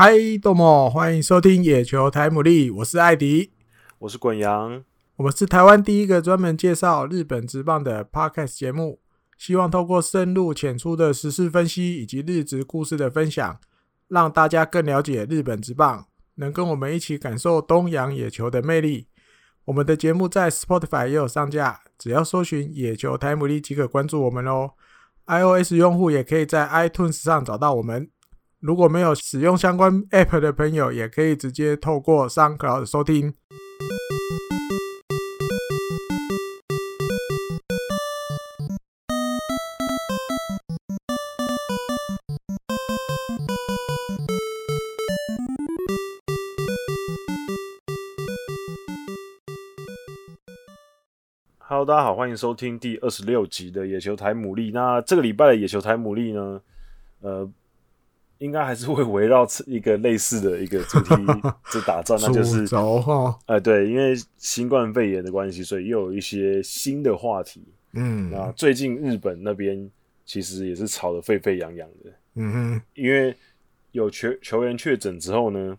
嗨，多么欢迎收听野球台姆利，我是艾迪，我是滚羊，我们是台湾第一个专门介绍日本职棒的 Podcast 节目，希望透过深入浅出的时事分析以及日职故事的分享，让大家更了解日本职棒，能跟我们一起感受东洋野球的魅力。我们的节目在 Spotify 也有上架，只要搜寻野球台姆利即可关注我们哦。iOS 用户也可以在 iTunes 上找到我们。如果没有使用相关 App 的朋友，也可以直接透过 SoundCloud 收听。Hello，大家好，欢迎收听第二十六集的野球台牡蛎。那这个礼拜的野球台牡蛎呢，呃。应该还是会围绕一个类似的一个主题 在打转，那就是哎、呃，对，因为新冠肺炎的关系，所以又有一些新的话题。嗯，那最近日本那边其实也是吵得沸沸扬扬的。嗯哼，因为有球球员确诊之后呢，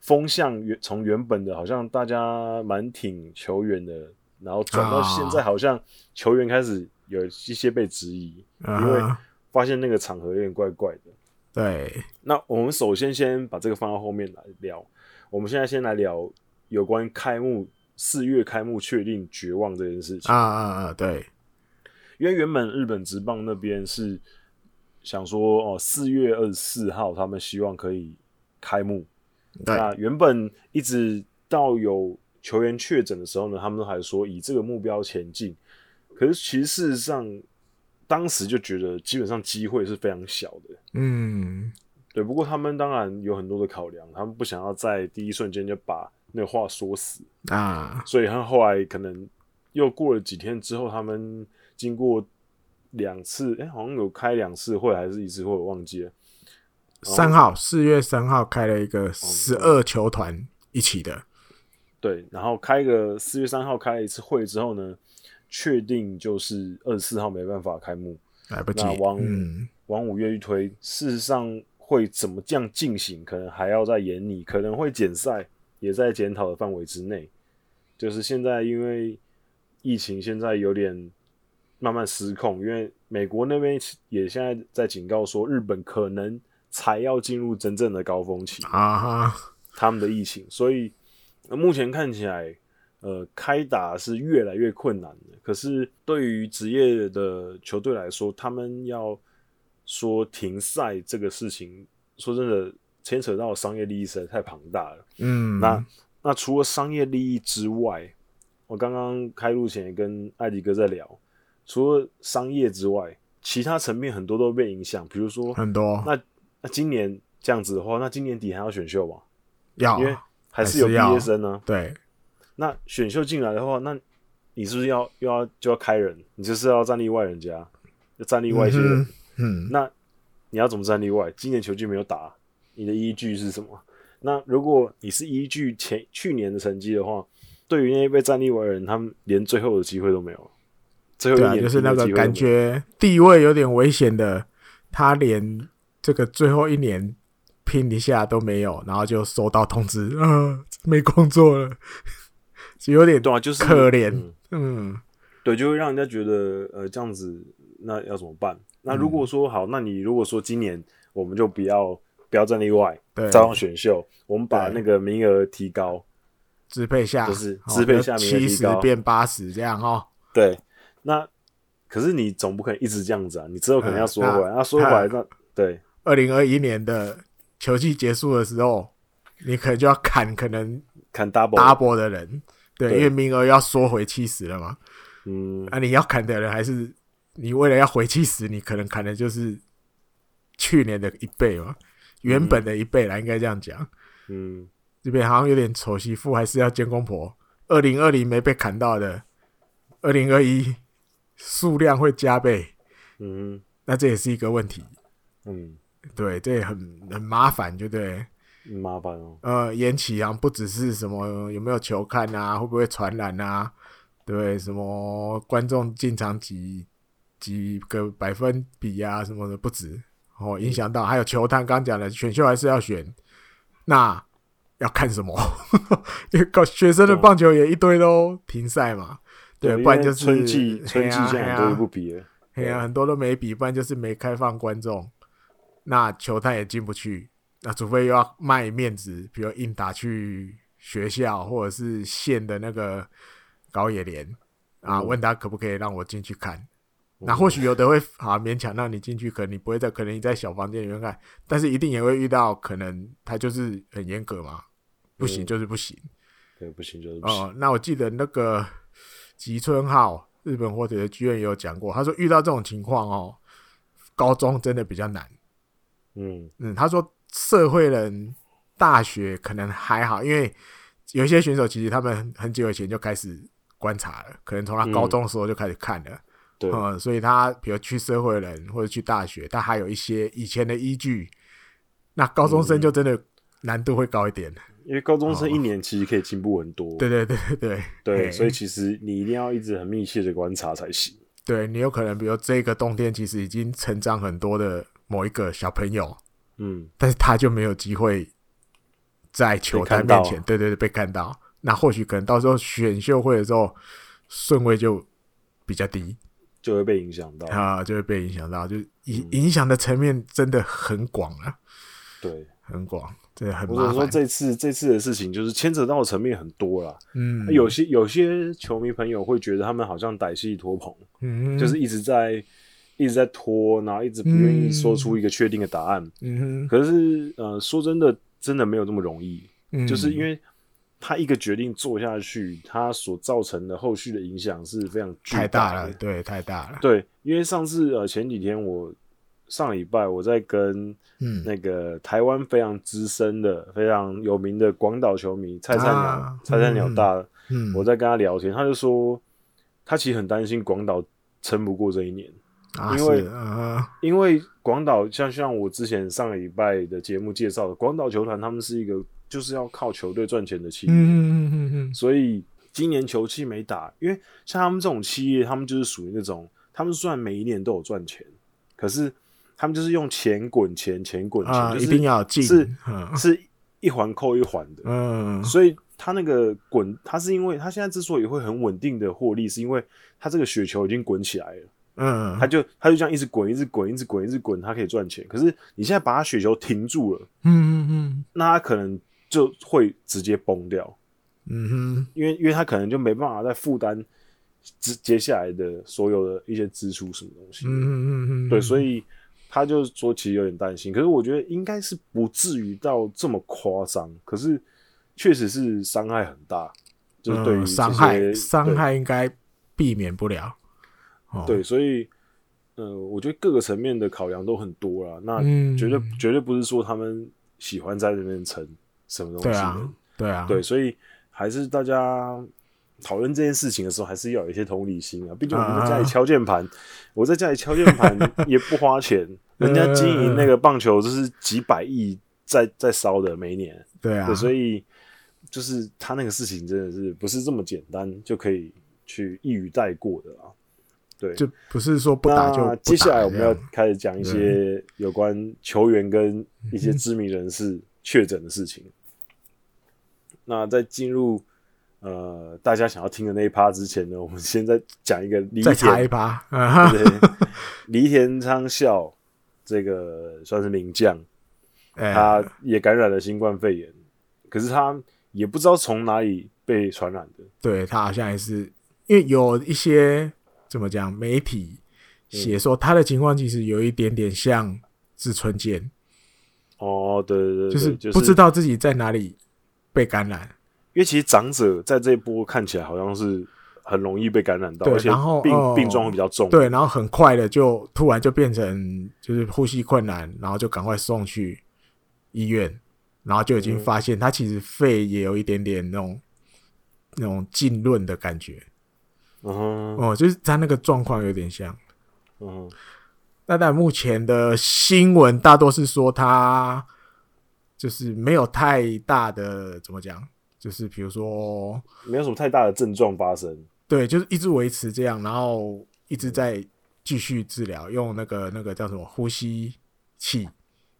风向原从原本的好像大家蛮挺球员的，然后转到现在好像球员开始有一些被质疑，哦、因为发现那个场合有点怪怪的。对，那我们首先先把这个放到后面来聊。我们现在先来聊有关开幕四月开幕确定绝望这件事情啊啊啊！对，因为原本日本职棒那边是想说哦，四月二十四号他们希望可以开幕。那原本一直到有球员确诊的时候呢，他们都还说以这个目标前进。可是其实事实上。当时就觉得基本上机会是非常小的，嗯，对。不过他们当然有很多的考量，他们不想要在第一瞬间就把那个话说死啊，所以他后来可能又过了几天之后，他们经过两次，哎、欸，好像有开两次会还是一次会，我忘记了。三号，四月三号开了一个十二球团一起的，对。然后开个四月三号开了一次会之后呢，确定就是二十四号没办法开幕，来不及。那往、嗯、往五月一推，事实上会怎么这样进行，可能还要再研拟，可能会减赛，也在检讨的范围之内。就是现在因为疫情现在有点慢慢失控，因为美国那边也现在在警告说，日本可能才要进入真正的高峰期啊，他们的疫情，所以目前看起来。呃，开打是越来越困难的。可是对于职业的球队来说，他们要说停赛这个事情，说真的，牵扯到商业利益实在太庞大了。嗯，那那除了商业利益之外，我刚刚开录前也跟艾迪哥在聊，除了商业之外，其他层面很多都被影响。比如说很多，那那今年这样子的话，那今年底还要选秀吗？要，因为还是有毕业生呢。对。那选秀进来的话，那你是不是要又要就要开人？你就是要站例外人家，要站例外一些人。嗯，嗯，那你要怎么站例外？今年球季没有打，你的依据是什么？那如果你是依据前去年的成绩的话，对于那些被站例外人，他们连最后的机会都没有。最后一年、啊、就是那个感觉地位有点危险的，他连这个最后一年拼一下都没有，然后就收到通知，啊，没工作了。有点对啊，就是可怜，嗯，对，就会让人家觉得，呃，这样子，那要怎么办？那如果说好，那你如果说今年我们就不要不要战例外，对，照样选秀，我们把那个名额提高，支配下，就是支配下名额七十变八十这样哦。对，那可是你总不可能一直这样子啊，你之后可能要缩回来，那缩回来，那对，二零二一年的球季结束的时候，你可能就要砍，可能砍 double double 的人。对，因为名额要缩回七十了嘛，嗯，啊，你要砍的人还是你为了要回七十，你可能砍的就是去年的一倍嘛，原本的一倍啦，应该这样讲，嗯，这边好像有点丑媳妇还是要见公婆，二零二零没被砍到的，二零二一数量会加倍，嗯，那这也是一个问题，嗯，对，这也很很麻烦，就对。麻烦哦。呃，延期啊，不只是什么有没有球看啊，会不会传染啊？对，什么观众进场几几个百分比啊，什么的不止哦，影响到还有球探刚讲的选秀还是要选，那要看什么？因为搞学生的棒球也一堆都停赛嘛，对，对，不然就是春季春季现在很多都不比了，对啊，很多都没比，不然就是没开放观众，那球探也进不去，那除非又要卖面子，比如硬打去学校或者是县的那个高野联啊，问他可不可以让我进去看。那或许有的会啊勉强让你进去，可能你不会在，可能你在小房间里面看，但是一定也会遇到，可能他就是很严格嘛，不行就是不行，对，不行就是不行。哦，那我记得那个吉村浩日本火腿的剧院也有讲过，他说遇到这种情况哦，高中真的比较难。嗯嗯，他说社会人大学可能还好，因为有一些选手其实他们很久以前就开始观察了，可能从他高中的时候就开始看了。对，嗯，所以他比如去社会人或者去大学，他还有一些以前的依据。那高中生就真的难度会高一点，因为高中生一年其实可以进步很多。对对对对对对，所以其实你一定要一直很密切的观察才行。对，你有可能比如这个冬天其实已经成长很多的某一个小朋友，嗯，但是他就没有机会在球探面前，对对对，被看到。那或许可能到时候选秀会的时候顺位就比较低。就会被影响到。啊，就会被影响到，就影影响的层面真的很广啊，对，很广，对，很麻烦。或者说这次这次的事情，就是牵扯到的层面很多了。嗯，有些有些球迷朋友会觉得他们好像歹戏拖棚，嗯，就是一直在一直在拖，然后一直不愿意说出一个确定的答案。嗯哼，可是呃，说真的，真的没有这么容易，嗯，就是因为。他一个决定做下去，他所造成的后续的影响是非常巨大的，太大了，对，太大了。对，因为上次呃前几天我上礼拜我在跟嗯那个台湾非常资深的、嗯、非常有名的广岛球迷蔡灿鸟、啊、蔡灿鸟大，嗯，我在跟他聊天，他就说他其实很担心广岛撑不过这一年，啊、因为、啊、因为广岛像像我之前上个礼拜的节目介绍的广岛球团，他们是一个。就是要靠球队赚钱的企业，嗯嗯嗯，所以今年球季没打，因为像他们这种企业，他们就是属于那种，他们虽然每一年都有赚钱，可是他们就是用钱滚钱，钱滚钱，啊，就是、一定要进，是、嗯、是一环扣一环的，嗯，所以他那个滚，他是因为他现在之所以会很稳定的获利，是因为他这个雪球已经滚起来了，嗯，他就他就这样一直滚，一直滚，一直滚，一直滚，他可以赚钱。可是你现在把他雪球停住了，嗯嗯嗯，那他可能。就会直接崩掉，嗯哼，因为因为他可能就没办法再负担接接下来的所有的一些支出什么东西，嗯嗯嗯，对，所以他就说其实有点担心，可是我觉得应该是不至于到这么夸张，可是确实是伤害很大，就是对于伤害伤害应该避免不了，对，所以呃，我觉得各个层面的考量都很多啦，那绝对绝对不是说他们喜欢在那边撑。什么东西？对啊，对啊，对，所以还是大家讨论这件事情的时候，还是要有一些同理心啊。毕竟我们在家里敲键盘，uh, 我在家里敲键盘也不花钱，人家经营那个棒球就是几百亿在在烧的每一年。对啊，对，所以就是他那个事情真的是不是这么简单就可以去一语带过的啊？对，就不是说不打就不打。接下来我们要开始讲一些有关球员跟一些知名人士确诊的事情。那在进入呃大家想要听的那一趴之前呢，我们先再讲一个梨田，一趴，对，梨田昌孝这个算是名将，他也感染了新冠肺炎，可是他也不知道从哪里被传染的。对，他好像也是，因为有一些怎么讲媒体写说他的情况其实有一点点像志村健。哦，对对对，就是不知道自己在哪里。被感染，因为其实长者在这一波看起来好像是很容易被感染到，而且然后病病状会比较重。对，然后很快的就突然就变成就是呼吸困难，然后就赶快送去医院，然后就已经发现他其实肺也有一点点那种那种浸润的感觉。嗯，哦，就是他那个状况有点像。嗯，那但目前的新闻大多是说他。就是没有太大的怎么讲，就是比如说没有什么太大的症状发生，对，就是一直维持这样，然后一直在继续治疗，用那个那个叫什么呼吸器，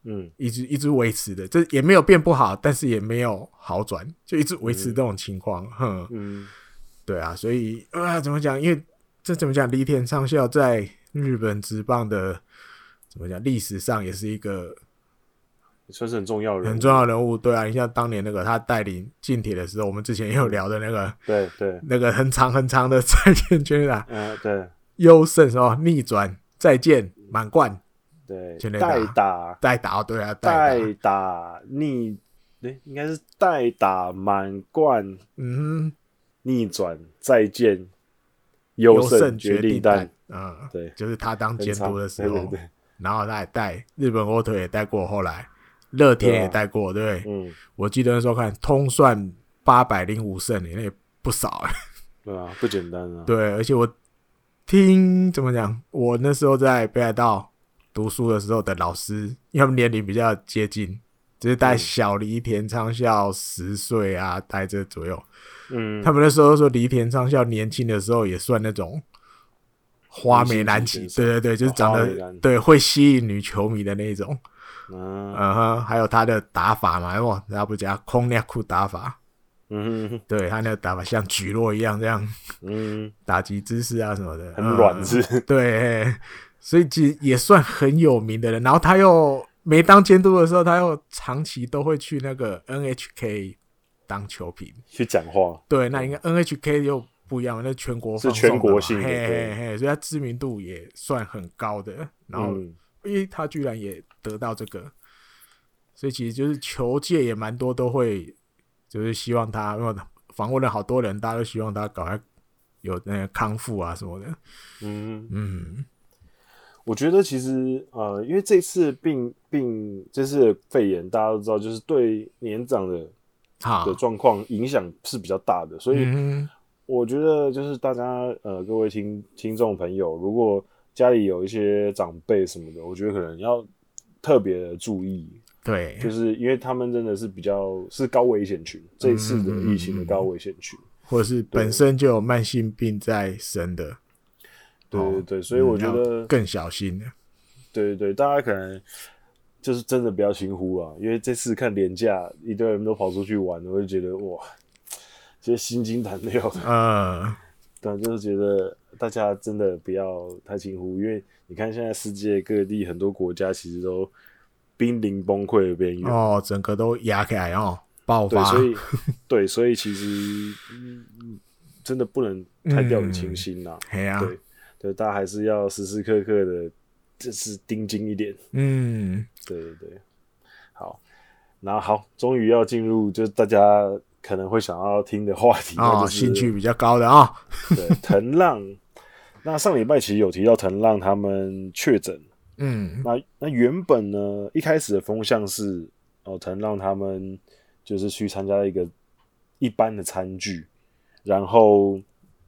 嗯，一直一直维持的，这也没有变不好，但是也没有好转，就一直维持这种情况。哼，嗯，对啊，所以啊，怎么讲？因为这怎么讲？栗田昌孝在日本职棒的怎么讲？历史上也是一个。算是很重要很重要人物，对啊，你像当年那个他带领近铁的时候，我们之前也有聊的那个，对对，那个很长很长的再见全垒打，嗯，对，优胜是吧逆转再见满贯，对，代打代打，对啊，代打逆，对，应该是代打满贯，嗯，逆转再见优胜决定弹，嗯，对，就是他当监督的时候，对对对，然后他也带日本火腿也带过，后来。乐天也带过，对，对，嗯，我记得那时候看通算八百零五胜，那也不少哎，对啊，不简单啊。对，而且我听怎么讲，我那时候在北海道读书的时候的老师，因为他们年龄比较接近，就是带小栗田昌孝十岁啊，带这左右。嗯，他们那时候说梨田昌孝年轻的时候也算那种花美男子，对对对，就是长得对会吸引女球迷的那种。嗯哼，还有他的打法嘛，哇，他不加空内裤打法，嗯。哼，对他那个打法像举落一样这样，嗯，打击姿势啊什么的，很软对，所以其实也算很有名的人。然后他又没当监督的时候，他又长期都会去那个 NHK 当球评去讲话。对，那应该 NHK 又不一样，那全国是全国性的，嘿嘿嘿，所以他知名度也算很高的。然后。嗯因为他居然也得到这个，所以其实就是球界也蛮多都会，就是希望他，因为访问了好多人，大家都希望他赶快有那个康复啊什么的。嗯嗯，我觉得其实呃，因为这次病病这次肺炎，大家都知道，就是对年长的的状况影响是比较大的，所以我觉得就是大家呃，各位听听众朋友，如果家里有一些长辈什么的，我觉得可能要特别的注意。对，就是因为他们真的是比较是高危险群，这次的疫情的高危险群，或者是本身就有慢性病在身的。对对对，所以我觉得更小心。对对对，大家可能就是真的不要轻忽啊，因为这次看廉价一堆人都跑出去玩，我就觉得哇，其实心惊胆跳的。嗯。但就是觉得大家真的不要太轻忽，因为你看现在世界各地很多国家其实都濒临崩溃的边缘哦，整个都压起来哦，爆发。对，所以对，所以其实、嗯、真的不能太掉以轻心呐。对啊，对，对，大家还是要时时刻刻的，就是盯紧一点。嗯，对对对。好，然后好，终于要进入，就是大家。可能会想要听的话题哦，兴趣比较高的啊、哦。对，藤浪。那上礼拜其实有提到藤浪他们确诊，嗯，那那原本呢，一开始的风向是哦，藤浪他们就是去参加一个一般的餐具，然后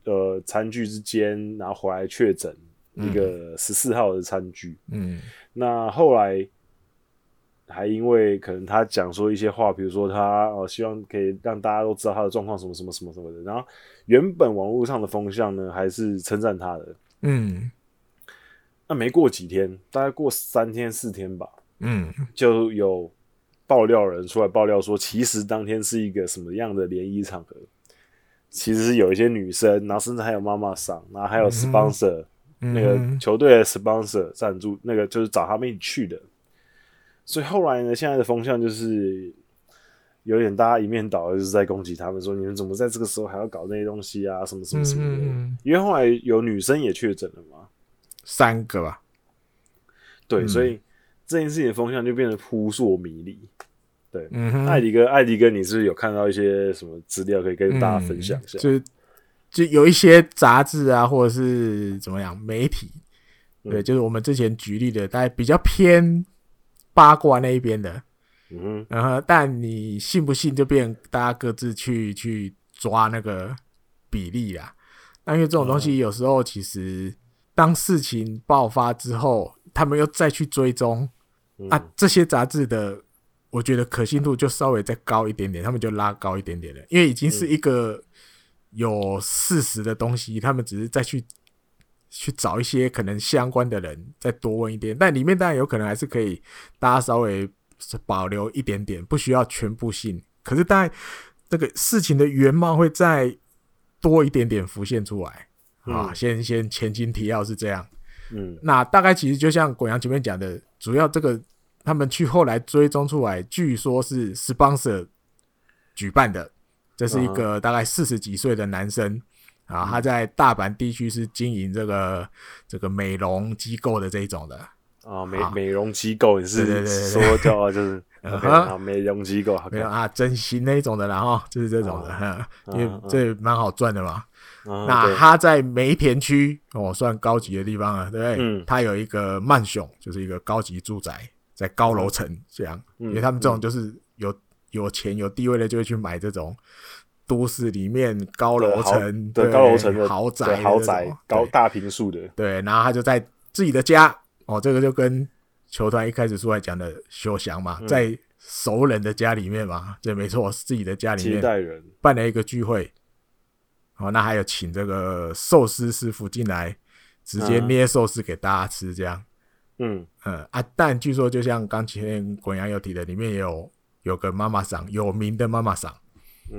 呃，餐具之间然后回来确诊一个十四号的餐具，嗯，那后来。还因为可能他讲说一些话，比如说他哦，希望可以让大家都知道他的状况，什么什么什么什么的。然后原本网络上的风向呢，还是称赞他的。嗯，那没过几天，大概过三天四天吧，嗯，就有爆料人出来爆料说，其实当天是一个什么样的联谊场合？其实是有一些女生，然后甚至还有妈妈桑，然后还有 sponsor，嗯，那个球队的 sponsor 赞助，那个就是找他们一起去的。所以后来呢，现在的风向就是有点大家一面倒，就是在攻击他们说，你们怎么在这个时候还要搞那些东西啊，什么什么什么的。嗯、因为后来有女生也确诊了嘛，三个吧。对，嗯、所以这件事情的风向就变得扑朔迷离。对，嗯、艾迪哥，艾迪哥，你是不是有看到一些什么资料可以跟大家分享一下？就有一些杂志啊，或者是怎么样媒体，对，嗯、就是我们之前举例的，大概比较偏。八卦那一边的，嗯，然后但你信不信就变大家各自去去抓那个比例啦。那因为这种东西有时候其实当事情爆发之后，他们又再去追踪啊，这些杂志的，我觉得可信度就稍微再高一点点，他们就拉高一点点了，因为已经是一个有事实的东西，他们只是再去去找一些可能相关的人再多问一点，但里面当然有可能还是可以大家稍微保留一点点，不需要全部信。可是大概这个事情的原貌会再多一点点浮现出来。啊。嗯、先先前情提要是这样，嗯，那大概其实就像滚阳前面讲的，主要这个他们去后来追踪出来，据说是 sponsor 举办的，这是一个大概四十几岁的男生。啊，他在大阪地区是经营这个这个美容机构的这一种的啊，美美容机构也是对对对说叫就是 啊美容机构没有啊整形那一种的，然后就是这种的，啊、因为这蛮好赚的嘛。啊、那他在梅田区哦，算高级的地方了，对不对？嗯，他有一个曼雄，就是一个高级住宅，在高楼层这样，嗯、因为他们这种就是有有钱有地位的就会去买这种。都市里面高楼层对高楼层的豪宅，豪宅高大平数的，对，然后他就在自己的家哦，这个就跟球团一开始出来讲的休祥嘛，在熟人的家里面嘛，对，没错，自己的家里面办了一个聚会，哦，那还有请这个寿司师傅进来，直接捏寿司给大家吃，这样，嗯。嗯啊，但据说就像刚前滚阳有提的，里面也有有个妈妈桑，有名的妈妈桑。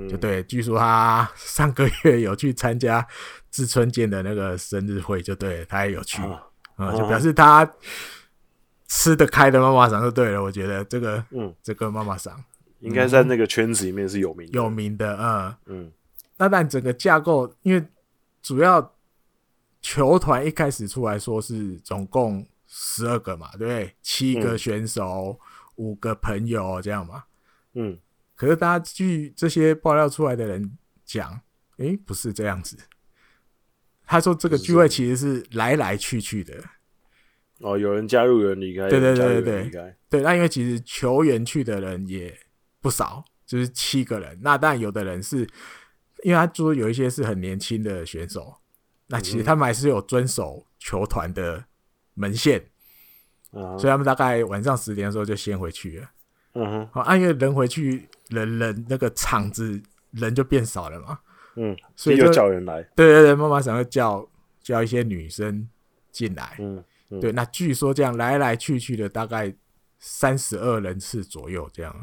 就对，据说他上个月有去参加志村健的那个生日会，就对他也有去，啊、嗯，就表示他吃得开的妈妈桑就对了。我觉得这个，嗯，这个妈妈桑应该在那个圈子里面是有名的、嗯、有名的，嗯嗯。那但整个架构，因为主要球团一开始出来说是总共十二个嘛，对不对？七个选手，嗯、五个朋友这样嘛，嗯。可是，大家据这些爆料出来的人讲，诶、欸，不是这样子。他说这个聚会其实是来来去去的。哦，有人加入，有人离开。对对对对对。对，那因为其实球员去的人也不少，就是七个人。那当然有的人是，因为他说有一些是很年轻的选手，那其实他们还是有遵守球团的门限，嗯、所以他们大概晚上十点的时候就先回去了。嗯哼，好，按因为人回去。人人那个场子人就变少了嘛，嗯，所以就叫人来，对对对，妈妈想要叫叫一些女生进来，嗯，嗯，对，那据说这样来来去去的大概三十二人次左右这样，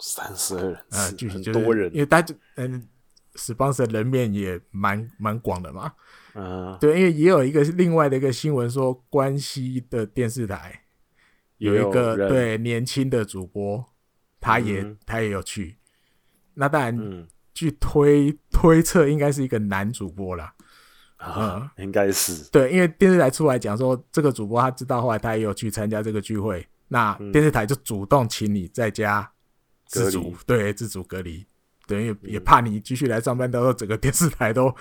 三十二人次，就是多人，因为大家嗯，sponsor 人面也蛮蛮广的嘛，嗯，对，因为也有一个另外的一个新闻说，关西的电视台有一个对年轻的主播。他也、嗯、他也有去，那当然，嗯、据推推测应该是一个男主播啦。啊，嗯、应该是对，因为电视台出来讲说这个主播他知道，后来他也有去参加这个聚会，那电视台就主动请你在家自主，离对，自主隔离，等于也怕你继续来上班，到时候整个电视台都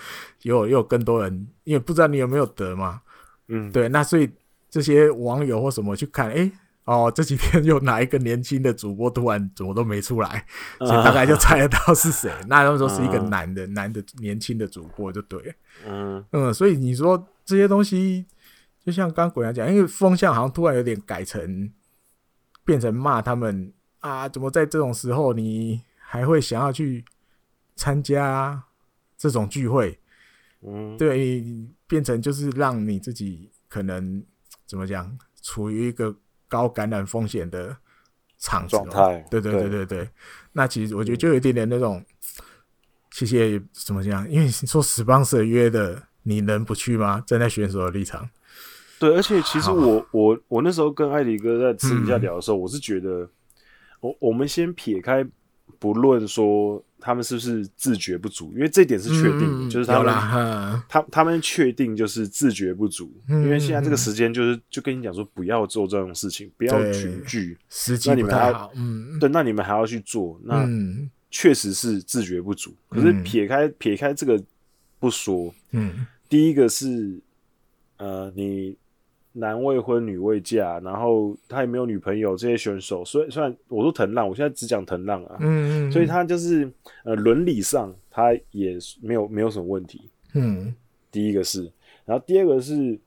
有又有更多人，因为不知道你有没有得嘛，嗯，对，那所以这些网友或什么去看，哎、欸。哦，这几天有哪一个年轻的主播突然怎么都没出来，所以大概就猜得到是谁。那他们说是一个男的，男的年轻的主播就对。嗯嗯，所以你说这些东西，就像刚果阳讲，因为风向好像突然有点改成变成骂他们啊，怎么在这种时候你还会想要去参加这种聚会？嗯，对，变成就是让你自己可能怎么讲，处于一个。高感染风险的场状态，对对对对对。那其实我觉得就有一点点那种，其实也怎么讲？因为说 sponsor 约的，你能不去吗？站在选手的立场，对。而且其实我我我那时候跟艾迪哥在私底下聊的时候，我是觉得，我我们先撇开不论说。他们是不是自觉不足？因为这点是确定的，嗯、就是他们，他他们确定就是自觉不足。嗯、因为现在这个时间，就是就跟你讲说，不要做这种事情，不要群聚。那你们还要，嗯，对，那你们还要去做，那确实是自觉不足。嗯、可是撇开撇开这个不说，嗯，第一个是，呃，你。男未婚女未嫁，然后他也没有女朋友，这些选手，所以虽然我说藤浪，我现在只讲藤浪啊，嗯，嗯，所以他就是呃伦理上他也没有没有什么问题，嗯，第一个是，然后第二个是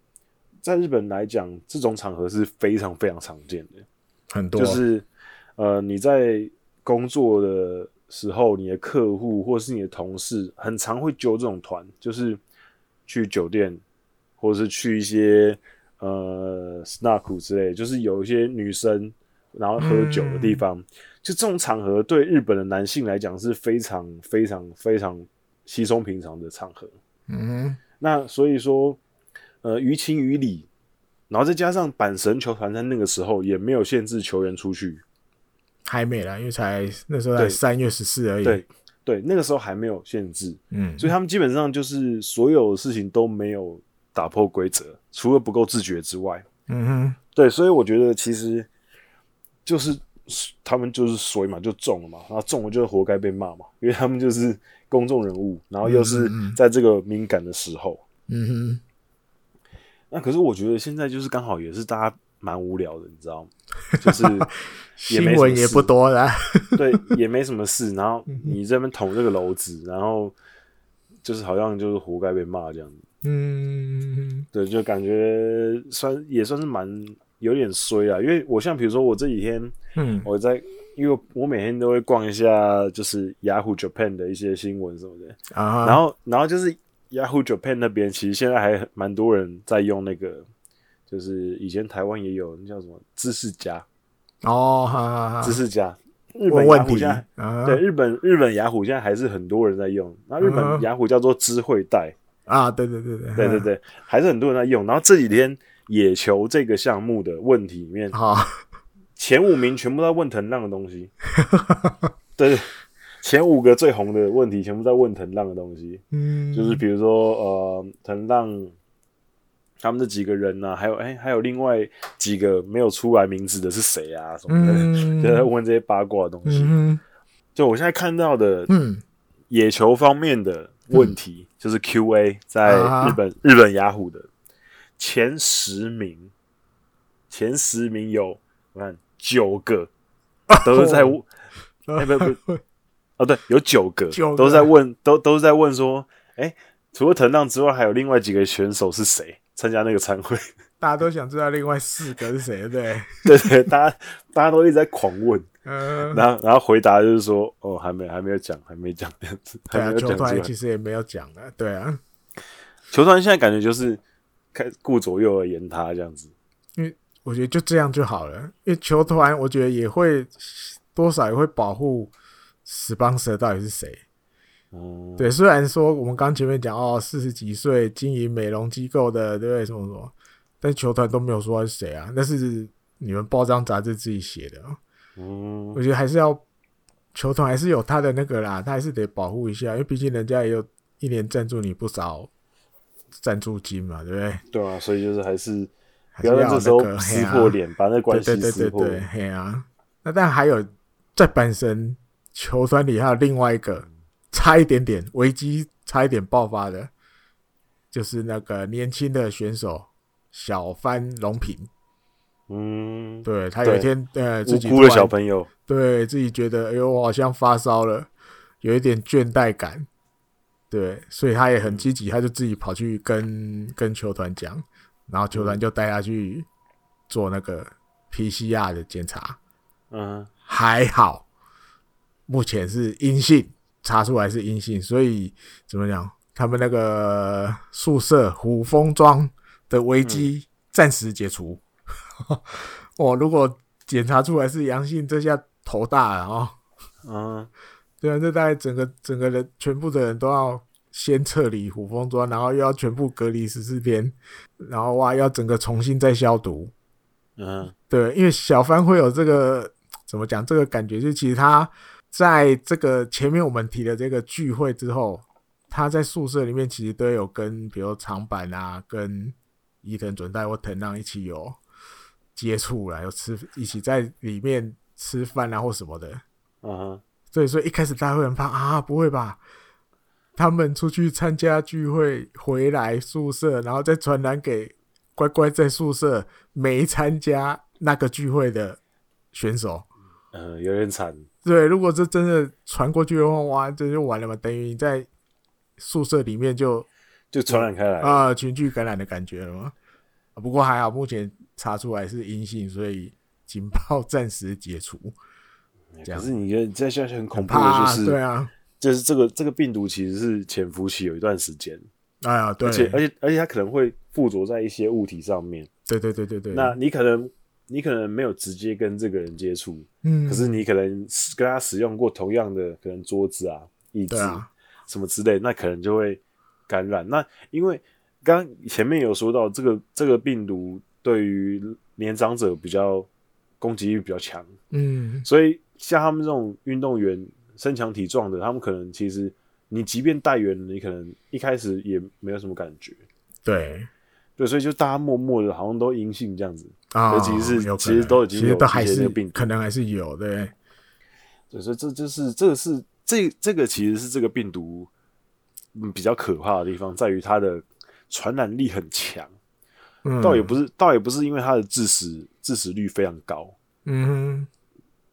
在日本来讲，这种场合是非常非常常见的，很多，就是呃你在工作的时候，你的客户或是你的同事，很常会揪这种团，就是去酒店。或者是去一些呃 snack 之类，就是有一些女生然后喝酒的地方，嗯、就这种场合对日本的男性来讲是非常非常非常稀松平常的场合。嗯，那所以说，呃，于情于理，然后再加上阪神球团在那个时候也没有限制球员出去，还没啦，因为才那时候才三月十四而已。对对，那个时候还没有限制，嗯，所以他们基本上就是所有事情都没有打破规则，除了不够自觉之外，嗯哼，对，所以我觉得其实就是他们就是衰嘛，就中了嘛，然后中了就活该被骂嘛，因为他们就是公众人物，然后又是在这个敏感的时候，嗯哼，那可是我觉得现在就是刚好也是大家蛮无聊的，你知道吗？就是。新闻也不多啦，对，也没什么事。然后你这边捅这个篓子，然后就是好像就是活该被骂这样子。嗯，对，就感觉算也算是蛮有点衰啊。因为我像比如说我这几天，嗯，我在因为我每天都会逛一下，就是 Yahoo Japan 的一些新闻什么的啊。然后，然后就是 Yahoo Japan 那边，其实现在还蛮多人在用那个，就是以前台湾也有那叫什么知识家。哦，好好好，知识家，日本雅虎现在、uh -huh. 对日本日本雅虎现在还是很多人在用，那日本雅虎叫做知会带啊，对对对对对对对，还是很多人在用。然后这几天野球这个项目的问题里面，啊，前五名全部在问藤浪的东西，对，前五个最红的问题全部在问藤浪的东西，嗯，就是比如说呃藤浪。他们这几个人呢、啊，还有哎、欸，还有另外几个没有出来名字的是谁啊？什么的，嗯、就在问这些八卦的东西、嗯。就我现在看到的，嗯野球方面的问题，嗯、就是 Q&A 在日本、啊、日本雅虎的前十名，前十名有我看九个 都是在问，哎、哦欸、不不，哦对，有九个，九个。都是在问，都都是在问说，哎、欸，除了藤浪之外，还有另外几个选手是谁？参加那个参会，大家都想知道另外四个是谁，对不对？对对，大家大家都一直在狂问，嗯，然后然后回答就是说，哦，还没还没有讲，还没讲这样子。对啊，球团其实也没有讲啊，对啊。球团现在感觉就是开顾左右而言他这样子，因为我觉得就这样就好了，因为球团我觉得也会多少也会保护死邦蛇到底是谁。哦、嗯，对，虽然说我们刚前面讲哦，四十几岁经营美容机构的，对不对？什么什么，但球团都没有说他是谁啊？那是你们报章杂志自己写的。嗯，我觉得还是要球团还是有他的那个啦，他还是得保护一下，因为毕竟人家也有一年赞助你不少赞助金嘛，对不对？对啊，所以就是还是不要在这时候撕破脸，把那关系撕破。对嘿啊，那但还有在本身球团里还有另外一个。差一点点危机，差一点爆发的，就是那个年轻的选手小幡龙平。嗯，对，他有一天呃自己无辜的小朋友，对自己觉得哎呦我好像发烧了，有一点倦怠感。对，所以他也很积极，他就自己跑去跟跟球团讲，然后球团就带他去做那个 PCR 的检查。嗯，还好，目前是阴性。查出来是阴性，所以怎么讲？他们那个宿舍虎峰庄的危机暂时解除。哦，如果检查出来是阳性，这下头大了哦！嗯，对啊，这大概整个整个人全部的人都要先撤离虎峰庄，然后又要全部隔离十四天，然后哇，要整个重新再消毒。嗯，对，因为小帆会有这个怎么讲？这个感觉就其实他。在这个前面我们提的这个聚会之后，他在宿舍里面其实都有跟，比如长板啊，跟伊藤准代或藤浪一起有接触啦，有吃一起在里面吃饭啊或什么的。嗯哼，所以说一开始大家会很怕啊，不会吧？他们出去参加聚会回来宿舍，然后再传染给乖乖在宿舍没参加那个聚会的选手。嗯，有点惨。对，如果这真的传过去的话，哇，这就完了嘛！等于你在宿舍里面就就传染开来啊、呃，群聚感染的感觉了吗。不过还好，目前查出来是阴性，所以警报暂时解除。可是你觉得在现在很恐怖的就是，对啊，就是这个这个病毒其实是潜伏期有一段时间。哎呀，对，而且而且而且它可能会附着在一些物体上面。对对对对对。那你可能你可能没有直接跟这个人接触，嗯，可是你可能跟他使用过同样的可能桌子啊、椅子啊什么之类，那可能就会感染。那因为刚前面有说到这个这个病毒对于年长者比较攻击力比较强，嗯，所以像他们这种运动员身强体壮的，他们可能其实。你即便带原了，你可能一开始也没有什么感觉。对，对，所以就大家默默的，好像都阴性这样子啊。尤其是其实都已经有一些病毒，可能还是有对。对，所以这就是这个是这这个其实是这个病毒嗯比较可怕的地方，在于它的传染力很强。嗯，倒也不是，倒也不是因为它的致死致死率非常高。嗯哼。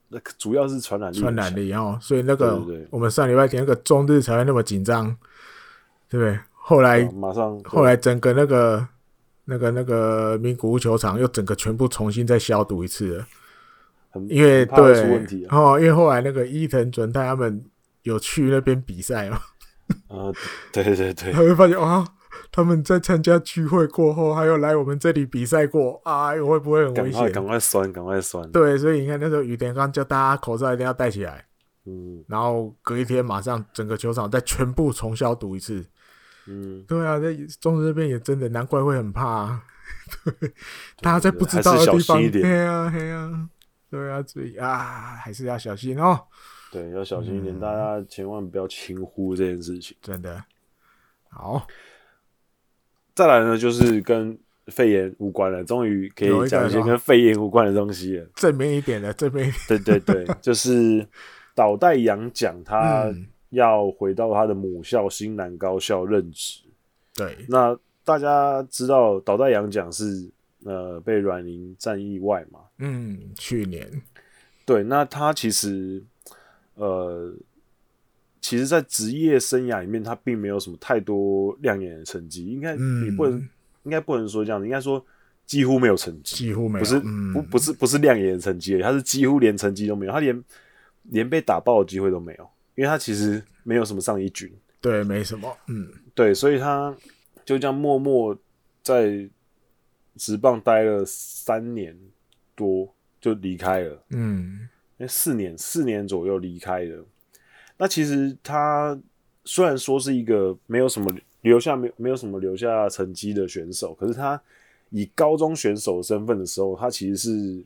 那主要是传染力，传染力哦，所以那个我们上礼拜天那个中日才会那么紧张，对不对？后来马上，后来整个那个那个那个名古屋球场又整个全部重新再消毒一次了，因为对，哦，因为后来那个伊藤准太他们有去那边比赛嘛，啊，对对对，他会发现啊。他们在参加聚会过后，还有来我们这里比赛过，哎呦，会不会很危险？赶快酸，赶快酸。对，所以你看那时候雨田刚叫大家口罩一定要戴起来，嗯，然后隔一天马上整个球场再全部重消毒一次，嗯，对啊，在中日这边也真的难怪会很怕啊，对，大家在不知道的地方，对啊对啊，对啊，所以啊还是要小心哦，对，要小心一点，嗯，大家千万不要轻忽这件事情，真的好。再来呢，就是跟肺炎无关了，终于可以讲一些跟肺炎无关的东西了。正面一点的，正面一点。对对对，就是岛袋洋讲他要回到他的母校新南高校任职。对，那大家知道岛袋洋讲是呃被软银战意外嘛？嗯，去年。对，那他其实呃。其实，在职业生涯里面，他并没有什么太多亮眼的成绩。应该你不能，嗯、应该不能说这样子。应该说几乎没有成绩，几乎没有。不是，嗯、不，不是，不是亮眼的成绩，他是几乎连成绩都没有。他连连被打爆的机会都没有，因为他其实没有什么上一军。对，没什么。嗯，对，所以他就这样默默在职棒待了三年多，就离开了。嗯，四年，四年左右离开的。那其实他虽然说是一个没有什么留下没没有什么留下成绩的选手，可是他以高中选手身份的时候，他其实是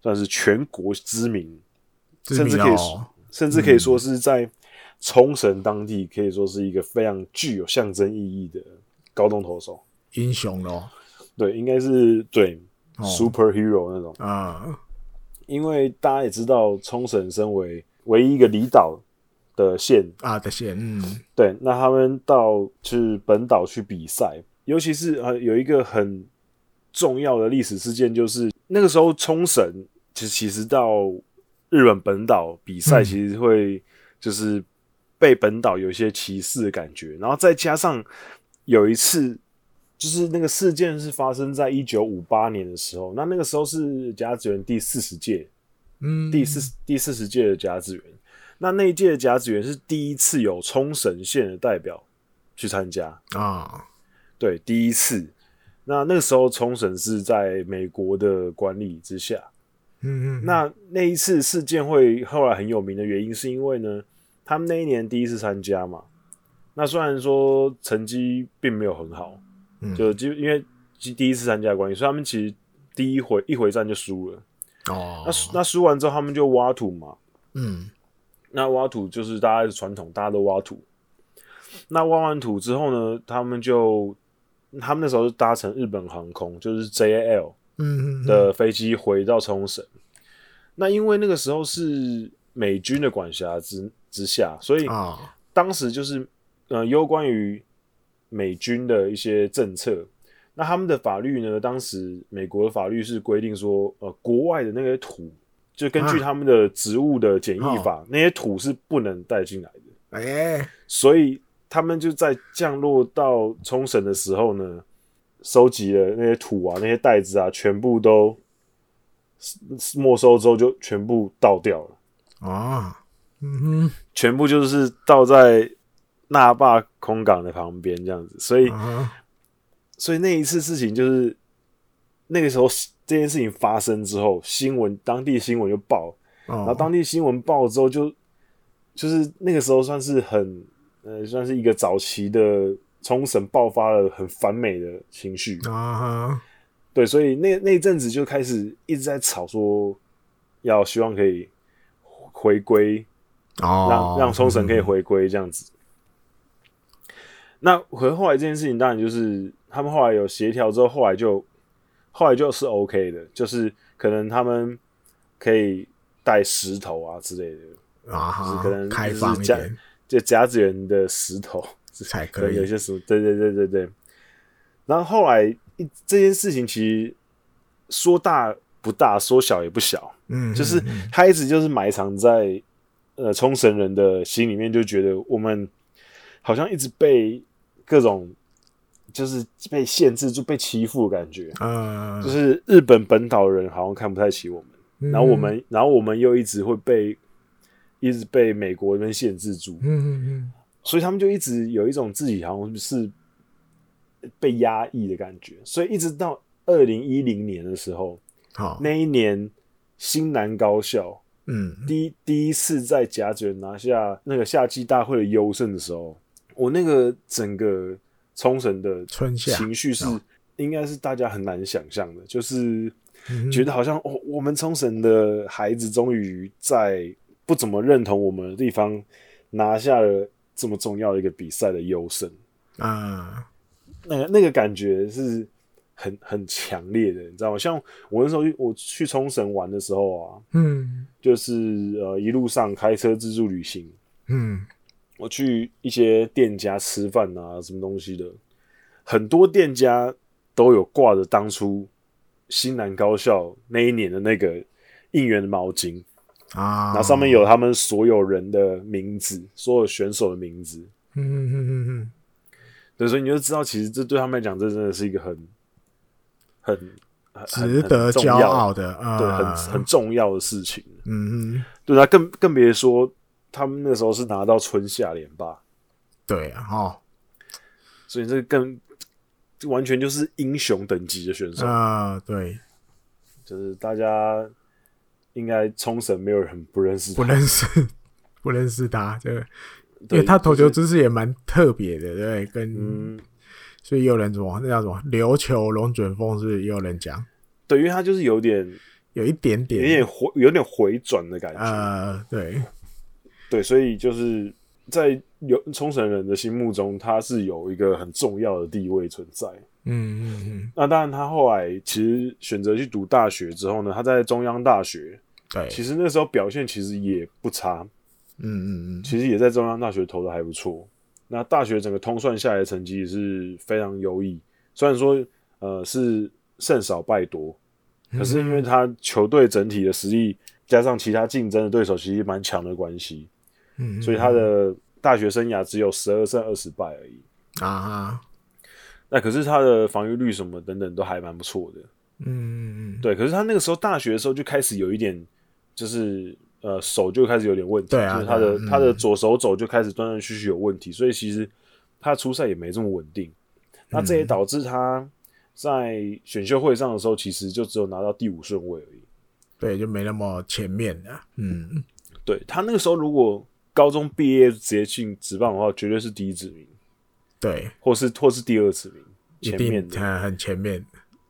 算是全国知名，知名哦、甚至可以说，甚至可以说是在冲绳当地可以说是一个非常具有象征意义的高中投手，英雄咯，对，应该是对、哦、superhero 那种。啊，因为大家也知道，冲绳身为唯一一个离岛。的县啊的县，嗯，对，那他们到去本岛去比赛，尤其是呃有一个很重要的历史事件，就是那个时候冲绳其实其实到日本本岛比赛，其实会就是被本岛有一些歧视的感觉，然后再加上有一次就是那个事件是发生在一九五八年的时候，那那个时候是甲子园第四十届，嗯，第四第四十届的甲子园。那那一届的甲子园是第一次有冲绳县的代表去参加啊，对，第一次。那那个时候冲绳是在美国的管理之下，嗯嗯。那那一次事件会后来很有名的原因，是因为呢，他们那一年第一次参加嘛。那虽然说成绩并没有很好，就就因为第一次参加的关系，所以他们其实第一回一回战就输了。哦，那那输完之后，他们就挖土嘛，嗯。那挖土就是大家的传统，大家都挖土。那挖完土之后呢，他们就他们那时候是搭乘日本航空，就是 JAL 的飞机回到冲绳。那因为那个时候是美军的管辖之之下，所以当时就是呃有关于美军的一些政策。那他们的法律呢，当时美国的法律是规定说，呃，国外的那些土。就根据他们的植物的检疫法，啊，那些土是不能带进来的。哎，欸，所以他们就在降落到冲绳的时候呢，收集了那些土啊，那些袋子啊，全部都没收之后就全部倒掉了。啊，嗯哼，全部就是倒在那霸空港的旁边这样子，所以、嗯、所以那一次事情就是那个时候这件事情发生之后，新闻当地新闻就报，哦、然后当地新闻报之后就就是那个时候算是很呃算是一个早期的冲绳爆发了很反美的情绪啊，嗯、对，所以那那一阵子就开始一直在吵说要希望可以回归。哦，让让冲绳可以回归这样子。嗯、那和后来这件事情，当然就是他们后来有协调之后，后来就后来就是 OK 的，就是可能他们可以带石头啊之类的啊，就是可能开放一点，就甲子园的石头才可以，有些什么，对对对对对。然后后来一这件事情，其实说大不大，说小也不小，嗯，就是他一直就是埋藏在。呃，冲绳人的心里面就觉得我们好像一直被各种就是被限制，就被欺负的感觉。嗯，就是日本本岛人好像看不太起我们，嗯、然后我们，然后我们又一直会被一直被美国那边限制住。嗯嗯嗯，所以他们就一直有一种自己好像是被压抑的感觉。所以一直到二零一零年的时候，好，那一年新南高校。嗯，第一第一次在甲子园拿下那个夏季大会的优胜的时候，我那个整个冲绳的情绪是应该是大家很难想象的，就是觉得好像哦，我们冲绳的孩子终于在不怎么认同我们的地方拿下了这么重要的一个比赛的优胜啊，那个那个感觉是。很很强烈的，你知道吗？像我那时候我去冲绳玩的时候啊，嗯，就是呃一路上开车自助旅行，嗯，我去一些店家吃饭啊，什么东西的，很多店家都有挂着当初新南高校那一年的那个应援的毛巾啊，那上面有他们所有人的名字，所有选手的名字，嗯嗯嗯嗯嗯，对，所以你就知道，其实这对他们来讲，这真的是一个很。很，很值得骄傲的，嗯、对，很很重要的事情。嗯嗯，对啊，更更别说他们那时候是拿到春夏联霸，对啊，哦，所以这更完全就是英雄等级的选手。啊、呃，对，就是大家应该冲绳没有人不认识，不认识，不认识他，这个，因为他投球姿势也蛮特别的，对，跟。嗯。所以也有人怎么那叫什么琉球龙卷风，是也有人讲，对，因为他就是有点有一点点。有点回有点回转的感觉，呃，对对，所以就是在有冲绳人的心目中，他是有一个很重要的地位存在。嗯嗯嗯。那当然，他后来其实选择去读大学之后呢，他在中央大学，对，其实那时候表现其实也不差。嗯嗯嗯，其实也在中央大学投的还不错。那大学整个通算下来的成绩也是非常优异，虽然说呃是胜少败多，可是因为他球队整体的实力加上其他竞争的对手其实蛮强的关系，嗯，所以他的大学生涯只有十二胜二十败而已啊。那可是他的防御率什么等等都还蛮不错的，嗯嗯，对。可是他那个时候大学的时候就开始有一点就是。呃，手就开始有点问题，对啊，就是他的、嗯、他的左手肘就开始断断续续有问题，所以其实他出赛也没这么稳定。那这也导致他在选秀会上的时候，其实就只有拿到第五顺位而已。对，就没那么前面的。嗯，对，他那个时候如果高中毕业直接进职棒的话，绝对是第一指名。对，或是或是第二指名，前面的很前面。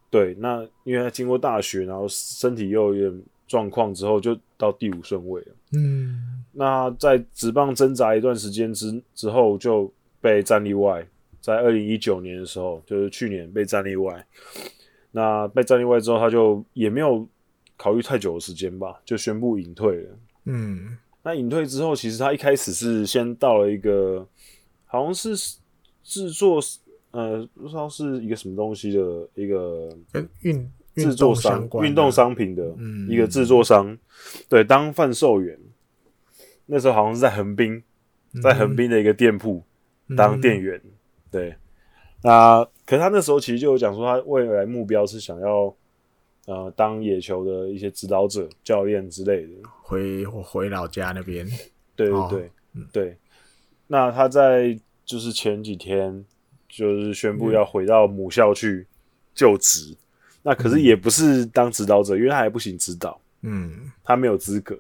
对，那因为他经过大学，然后身体又有点。状况之后就到第五顺位了。嗯，那在职棒挣扎一段时间之之后，就被战例外。在二零一九年的时候，就是去年被战例外。那被战例外之后，他就也没有考虑太久的时间吧，就宣布隐退了。嗯，那隐退之后，其实他一开始是先到了一个好像是制作，呃，不知道是一个什么东西的一个跟运。制作商，运动商品的一个制作商，嗯、对，当贩售员。那时候好像是在横滨，在横滨的一个店铺当店员。嗯、对，那可是他那时候其实就有讲说，他未来目标是想要呃当野球的一些指导者、教练之类的，回回老家那边。对对对、哦、对。那他在就是前几天就是宣布要回到母校去就职，嗯、那可是也不是当指导者，因为他还不行指导，嗯，他没有资格，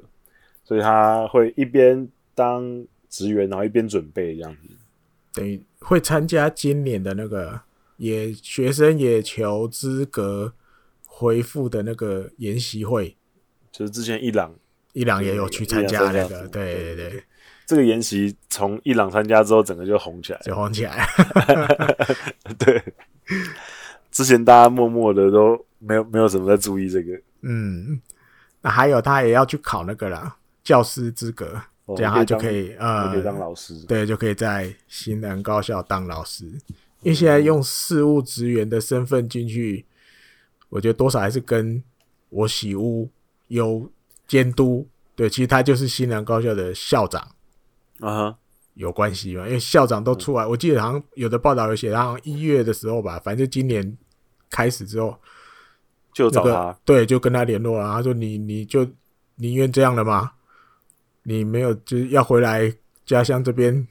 所以他会一边当职员，然后一边准备这样子，等于会参加今年的那个野学生野球资格恢复的那个研习会，就是之前伊朗。伊朗也有去参加那个，对对对，这个研习从伊朗参加之后，整个就红起来，就红起来。对，之前大家默默的都没有没有什么在注意这个。嗯，那还有他也要去考那个啦，教师资格，这样他就可以呃，可以当老师，对，就可以在新南高校当老师。因为现在用事务职员的身份进去，我觉得多少还是跟我喜屋有。监督对，其实他就是新南高校的校长啊，uh huh. 有关系嘛？因为校长都出来，我记得好像有的报道有写，然后一月的时候吧，反正今年开始之后就找他，那个、对，就跟他联络了。他说你：“你你就宁愿这样了吗？你没有就是要回来家乡这边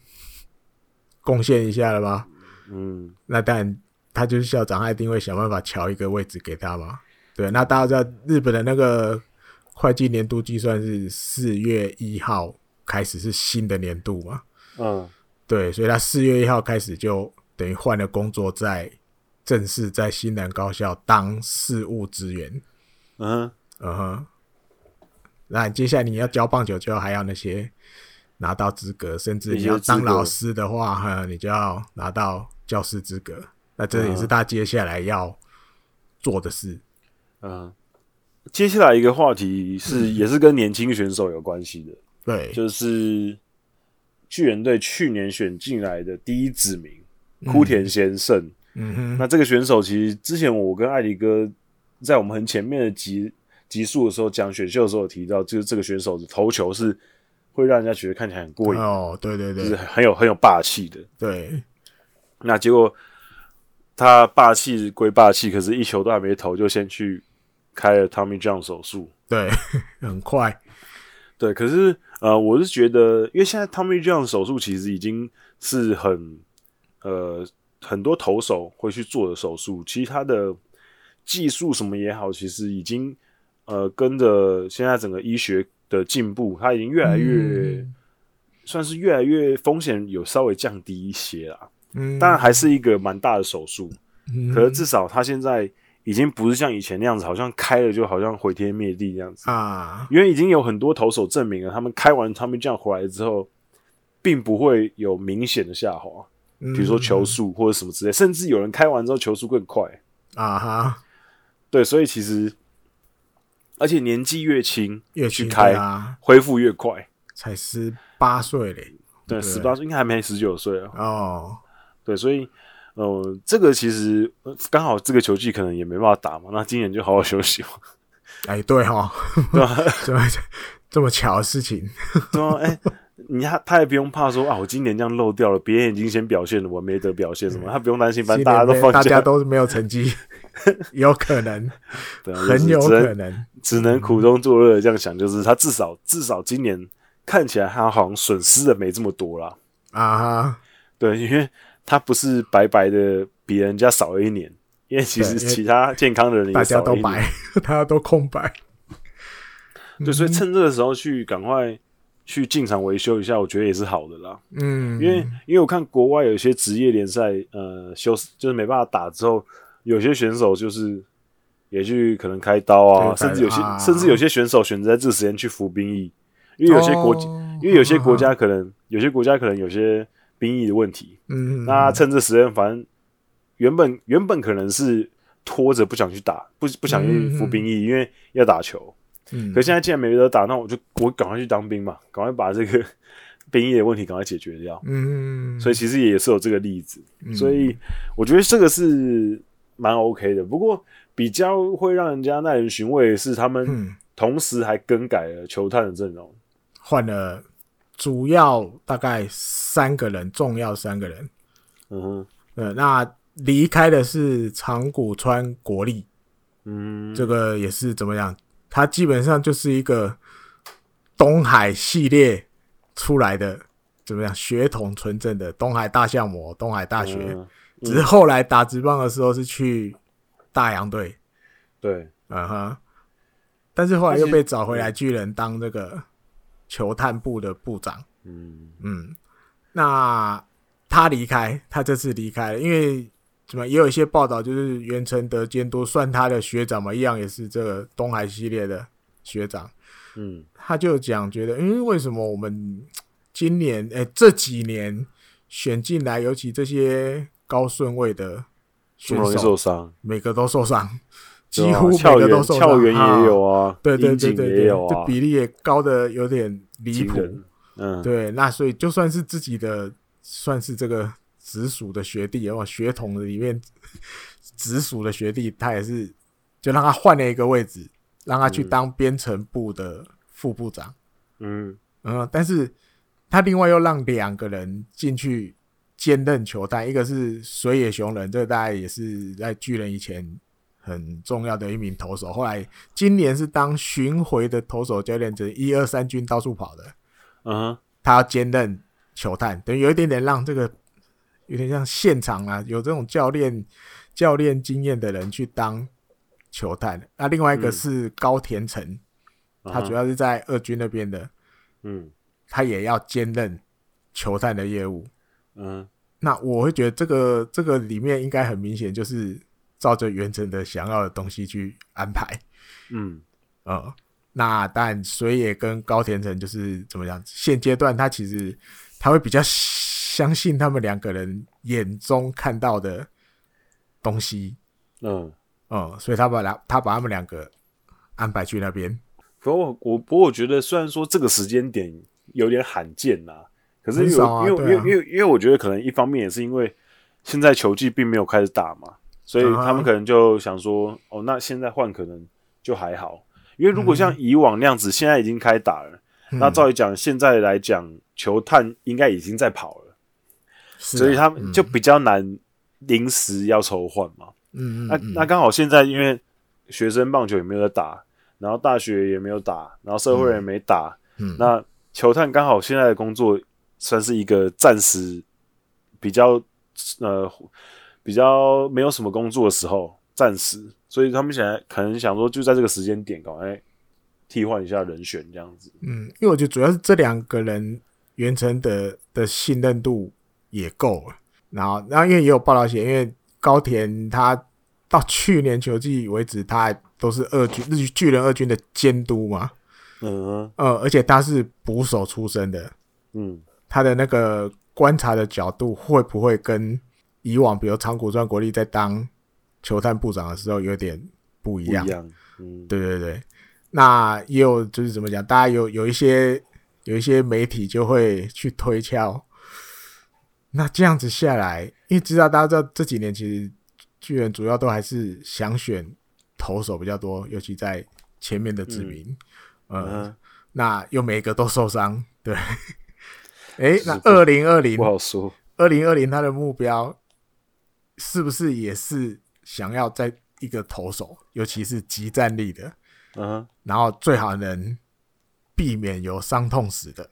贡献一下了吗？”嗯，那当然，他就是校长，他一定会想办法瞧一个位置给他嘛。对，那大家知道日本的那个。会计年度计算是四月一号开始是新的年度嘛？嗯，对，所以他四月一号开始就等于换了工作，在正式在新南高校当事务职员。嗯嗯哼，那接下来你要教棒球，就要还要那些拿到资格，甚至你要当老师的话，哈，你就要拿到教师资格。那这也是他接下来要做的事。嗯。接下来一个话题是，也是跟年轻选手有关系的。对，就是巨人队去年选进来的第一指名枯田贤胜。嗯哼，那这个选手其实之前我跟艾迪哥在我们很前面的集集数的时候讲选秀的时候有提到，就是这个选手的投球是会让人家觉得看起来很过瘾。哦，对对对，就是很有很有霸气的。对，那结果他霸气归霸气，可是一球都还没投，就先去。开了 Tommy John 手术，对，很快，对。可是，呃，我是觉得，因为现在 Tommy John 手术其实已经是很，呃，很多投手会去做的手术。其实他的技术什么也好，其实已经，呃，跟着现在整个医学的进步，他已经越来越，嗯、算是越来越风险有稍微降低一些啦。嗯，当然还是一个蛮大的手术，嗯、可是至少他现在。已经不是像以前那样子，好像开了就好像毁天灭地这样子。啊！因为已经有很多投手证明了，他们开完他们这样回来之后，并不会有明显的下滑，比如说球速或者什么之类，甚至有人开完之后球速更快。啊哈！对，所以其实而且年纪越轻越去开啊，恢复越快，才十八岁嘞，对，十八岁应该还没十九岁啊。哦，对，所以。呃，这个其实刚好这个球季可能也没办法打嘛，那今年就好好休息嘛。哎，对哈，对吧？这么这么巧的事情，对啊，哎，你他他也不用怕说啊，我今年这样漏掉了，别人已经先表现了，我没得表现什么，他不用担心，反正大家都放假，大家都是没有成绩，有可能，对，很有可能，只能苦中作乐这样想，就是他至少至少今年看起来他好像损失的没这么多啦。啊哈，对，因为。他不是白白的比人家少了一年，因为其实其他健康的人也少了一年，大家都白，大家都空白。对，所以趁这个时候去赶快去进场维修一下，我觉得也是好的啦。嗯，因为因为我看国外有些职业联赛，呃，休就是没办法打之后，有些选手就是也去可能开刀啊，甚至有些甚至有些选手选择在这个时间去服兵役，因为有些国因为有些国家可能有些国家可能有些。兵役的问题，嗯，那趁这时间，反正原本原本可能是拖着不想去打，不不想去服兵役，因为要打球。嗯，可现在既然没得打，那我就我赶快去当兵嘛，赶快把这个 兵役的问题赶快解决掉。嗯，所以其实也是有这个例子，所以我觉得这个是蛮 OK 的。不过比较会让人家耐人寻味的是，他们同时还更改了球探的阵容，换了。主要大概三个人，重要三个人。嗯哼，呃，那离开的是长谷川国立。嗯，这个也是怎么样？他基本上就是一个东海系列出来的怎么样血统纯正的东海大象魔、东海大学，只是后来打直棒的时候是去大洋队，对，嗯哼，但是后来又被找回来巨人当这个球探部的部长，嗯。嗯，那他离开，他这次离开了，因为怎么也有一些报道，就是袁成德监督算他的学长嘛，一样也是这个东海系列的学长，嗯，他就讲觉得，因为为什么我们今年诶、欸、这几年选进来，尤其这些高顺位的选手，受伤，每个都受伤，几乎每个都受伤，校园也有啊，对对对对对，这比例也高的有点离谱，嗯，对，那所以就算是自己的，算是这个直属的学弟，然后血统里面直属的学弟，他也是就让他换了一个位置，让他去当编程部的副部长，嗯。嗯，但是他另外又让两个人进去兼任球探，一个是水野雄人，这个大概也是在巨人以前很重要的一名投手，后来今年是当巡回的投手教练，这一二三军到处跑的，嗯，他要兼任球探，等于有一点点让这个有点像现场啊，有这种教练教练经验的人去当球探。那另外一个是高田诚，嗯，他主要是在二军那边的，嗯，他也要兼任球探的业务。嗯，那我会觉得这个这个里面应该很明显就是照着原成的想要的东西去安排。嗯，呃，那但水野跟高田诚就是怎么讲？现阶段他其实他会比较相信他们两个人眼中看到的东西。嗯嗯，所以他把两他把他们两个安排去那边。不过我我不过我觉得虽然说这个时间点有点罕见呐。可是因为、啊、因为因为因为因为我觉得可能一方面也是因为现在球季并没有开始打嘛，所以他们可能就想说，嗯、哦，那现在换可能就还好，因为如果像以往那样子，现在已经开打了，嗯、那照理讲，现在来讲，球探应该已经在跑了，啊、所以他们就比较难临时要抽换嘛。嗯嗯，那那刚好现在因为学生棒球也没有在打，然后大学也没有打，然后社会人也没打，嗯，那球探刚好现在的工作。算是一个暂时比较呃比较没有什么工作的时候，暂时，所以他们现在可能想说，就在这个时间点搞哎替换一下人选这样子。嗯，因为我觉得主要是这两个人袁成的的信任度也够了，然后然后因为也有报道写，因为高田他到去年球季为止，他都是二军日巨人二军的监督嘛，嗯呃，而且他是捕手出身的，嗯。他的那个观察的角度会不会跟以往，比如长谷川国立在当球探部长的时候有点不一样？不一样，嗯，对对对。那也有就是怎么讲，大家有有一些有一些媒体就会去推敲。那这样子下来，因为知道大家知道这几年其实巨人主要都还是想选投手比较多，尤其在前面的指名，嗯，呃，那又每个都受伤，对。哎，那二零二零不好说。二零二零他的目标是不是也是想要在一个投手，尤其是极战力的，嗯、uh，huh. 然后最好能避免有伤痛史的，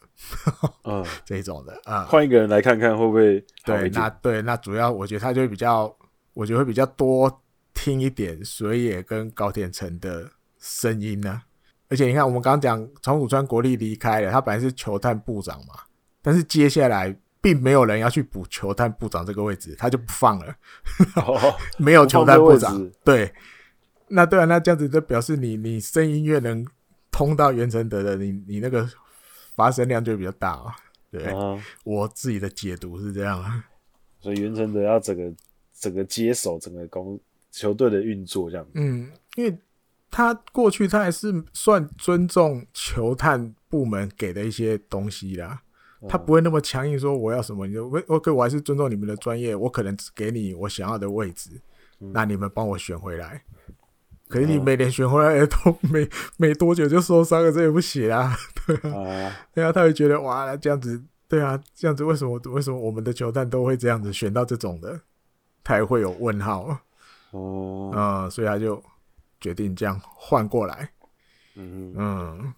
嗯、uh，huh. 这种的啊，换、uh, 一个人来看看会不会？对，那对，那主要我觉得他就会比较，我觉得会比较多听一点水野跟高田诚的声音呢、啊。而且你看，我们刚刚讲长谷川国立离开了，他本来是球探部长嘛。但是接下来并没有人要去补球探部长这个位置，他就不放了，哦、没有球探部长。对，那对啊，那这样子就表示你你声音越能通到袁成德的，你你那个发声量就比较大啊。对，哦、我自己的解读是这样啊。所以袁成德要整个整个接手整个公球队的运作这样。嗯，因为他过去他还是算尊重球探部门给的一些东西啦。他不会那么强硬说我要什么，你就我 OK，我还是尊重你们的专业，我可能只给你我想要的位置，嗯、那你们帮我选回来。可是你每年选回来都 没没多久就受伤了，这也不行啊，对啊，啊。对啊，他会觉得哇，那这样子，对啊，这样子为什么为什么我们的球探都会这样子选到这种的，他也会有问号哦，嗯，所以他就决定这样换过来，嗯。嗯。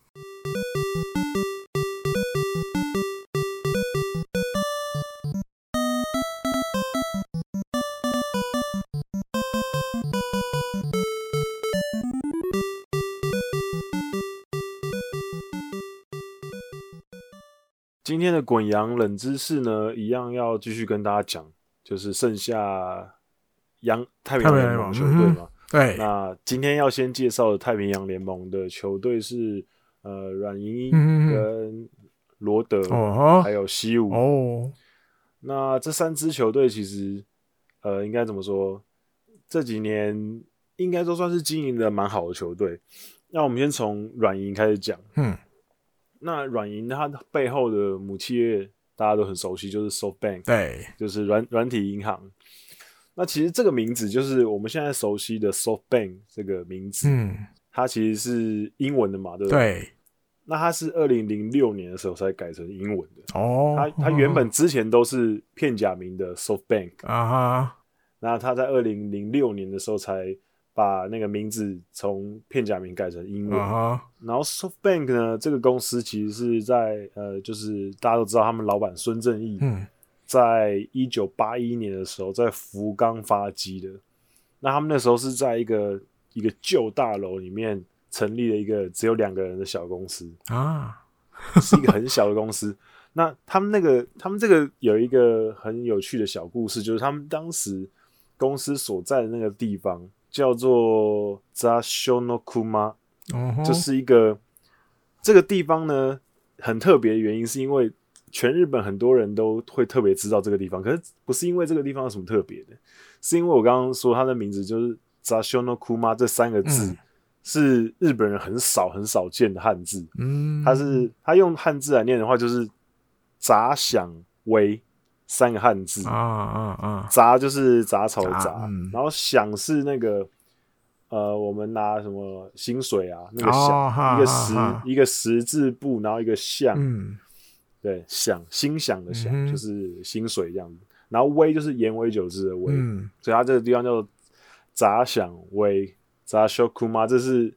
今天的滚羊冷知识呢，一样要继续跟大家讲，就是剩下洋太平洋联盟球队嘛。嗯、对，那今天要先介绍的太平洋联盟的球队是呃软银跟罗德，哦、还有西武。哦，那这三支球队其实呃应该怎么说？这几年应该都算是经营的蛮好的球队。那我们先从软银开始讲。嗯。那软银它背后的母企业大家都很熟悉，就是 SoftBank，对，就是软软体银行。那其实这个名字就是我们现在熟悉的 SoftBank 这个名字，嗯，它其实是英文的嘛，对不对？对。那它是二零零六年的时候才改成英文的哦。它它原本之前都是片假名的 SoftBank 啊哈。那它在二零零六年的时候才。把那个名字从片假名改成英文，uh huh. 然后 SoftBank 呢，这个公司其实是在呃，就是大家都知道，他们老板孙正义，嗯，在一九八一年的时候在福冈发迹的。那他们那时候是在一个一个旧大楼里面成立了一个只有两个人的小公司啊，uh. 是一个很小的公司。那他们那个他们这个有一个很有趣的小故事，就是他们当时公司所在的那个地方。叫做 Zasshonokuma，就是一个这个地方呢，很特别的原因是因为全日本很多人都会特别知道这个地方，可是不是因为这个地方有什么特别的，是因为我刚刚说它的名字就是 Zasshonokuma 这三个字是日本人很少很少见的汉字，嗯，它是它用汉字来念的话就是杂响威。三个汉字。啊啊啊！杂就是杂草的杂，嗯、然后响是那个呃，我们拿什么薪水啊，那个响、哦、一个十一个十字部，然后一个象，嗯，对，响心想的想、嗯、就是薪水这样子，然后微就是烟威酒之的微，嗯，所以它这个地方叫做杂响微杂修库吗，这是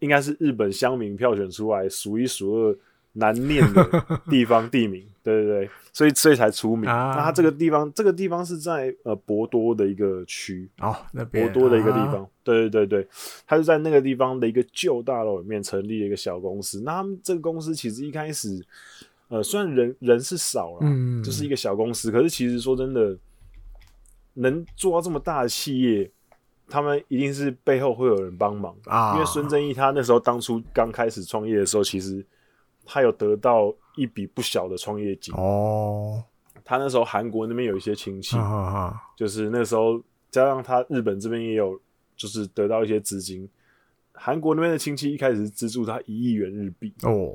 应该是日本乡民票选出来数一数二。难念的地方地名，对对对，所以所以才出名。啊、那它这个地方，这个地方是在呃博多的一个区哦，那博多的一个地方，啊、对对对对，它是在那个地方的一个旧大楼里面成立了一个小公司。那他们这个公司其实一开始，呃，虽然人人是少了，嗯，就是一个小公司，可是其实说真的，能做到这么大的企业，他们一定是背后会有人帮忙啊。因为孙正义他那时候当初刚开始创业的时候，其实。他有得到一笔不小的创业金哦。他那时候韩国那边有一些亲戚，啊啊啊、就是那时候加上他日本这边也有，就是得到一些资金。韩国那边的亲戚一开始是资助他一亿元日币哦。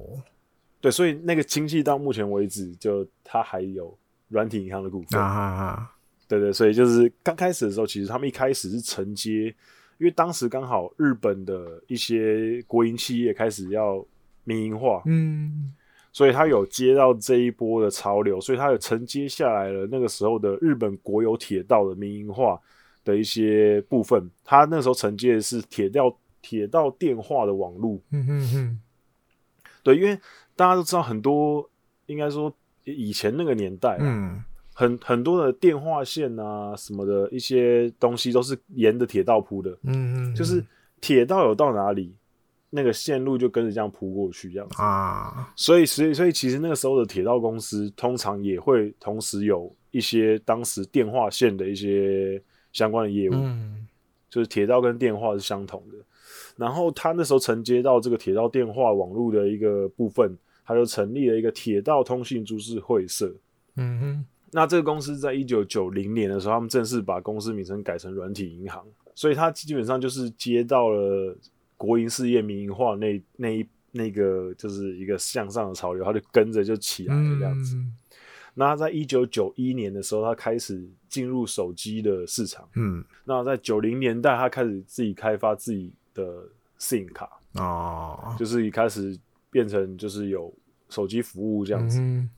对，所以那个亲戚到目前为止，就他还有软体银行的股份。对对，所以就是刚开始的时候，其实他们一开始是承接，因为当时刚好日本的一些国营企业开始要。民营化，嗯，所以他有接到这一波的潮流，所以他有承接下来了那个时候的日本国有铁道的民营化的一些部分。他那时候承接的是铁道铁道电话的网络，嗯嗯嗯，对，因为大家都知道很多，应该说以前那个年代，嗯，很很多的电话线啊什么的一些东西都是沿着铁道铺的，嗯嗯，就是铁道有到哪里。那个线路就跟着这样铺过去，这样子啊，所以，所以，所以，其实那个时候的铁道公司通常也会同时有一些当时电话线的一些相关的业务，嗯，就是铁道跟电话是相同的。然后他那时候承接到这个铁道电话网络的一个部分，他就成立了一个铁道通信株式会社。嗯哼，那这个公司在一九九零年的时候，他们正式把公司名称改成软体银行，所以他基本上就是接到了。国营事业民营化那那一那个就是一个向上的潮流，他就跟着就起来了这样子。嗯、那他在一九九一年的时候，他开始进入手机的市场。嗯，那在九零年代，他开始自己开发自己的 SIM 卡哦，就是一开始变成就是有手机服务这样子。嗯、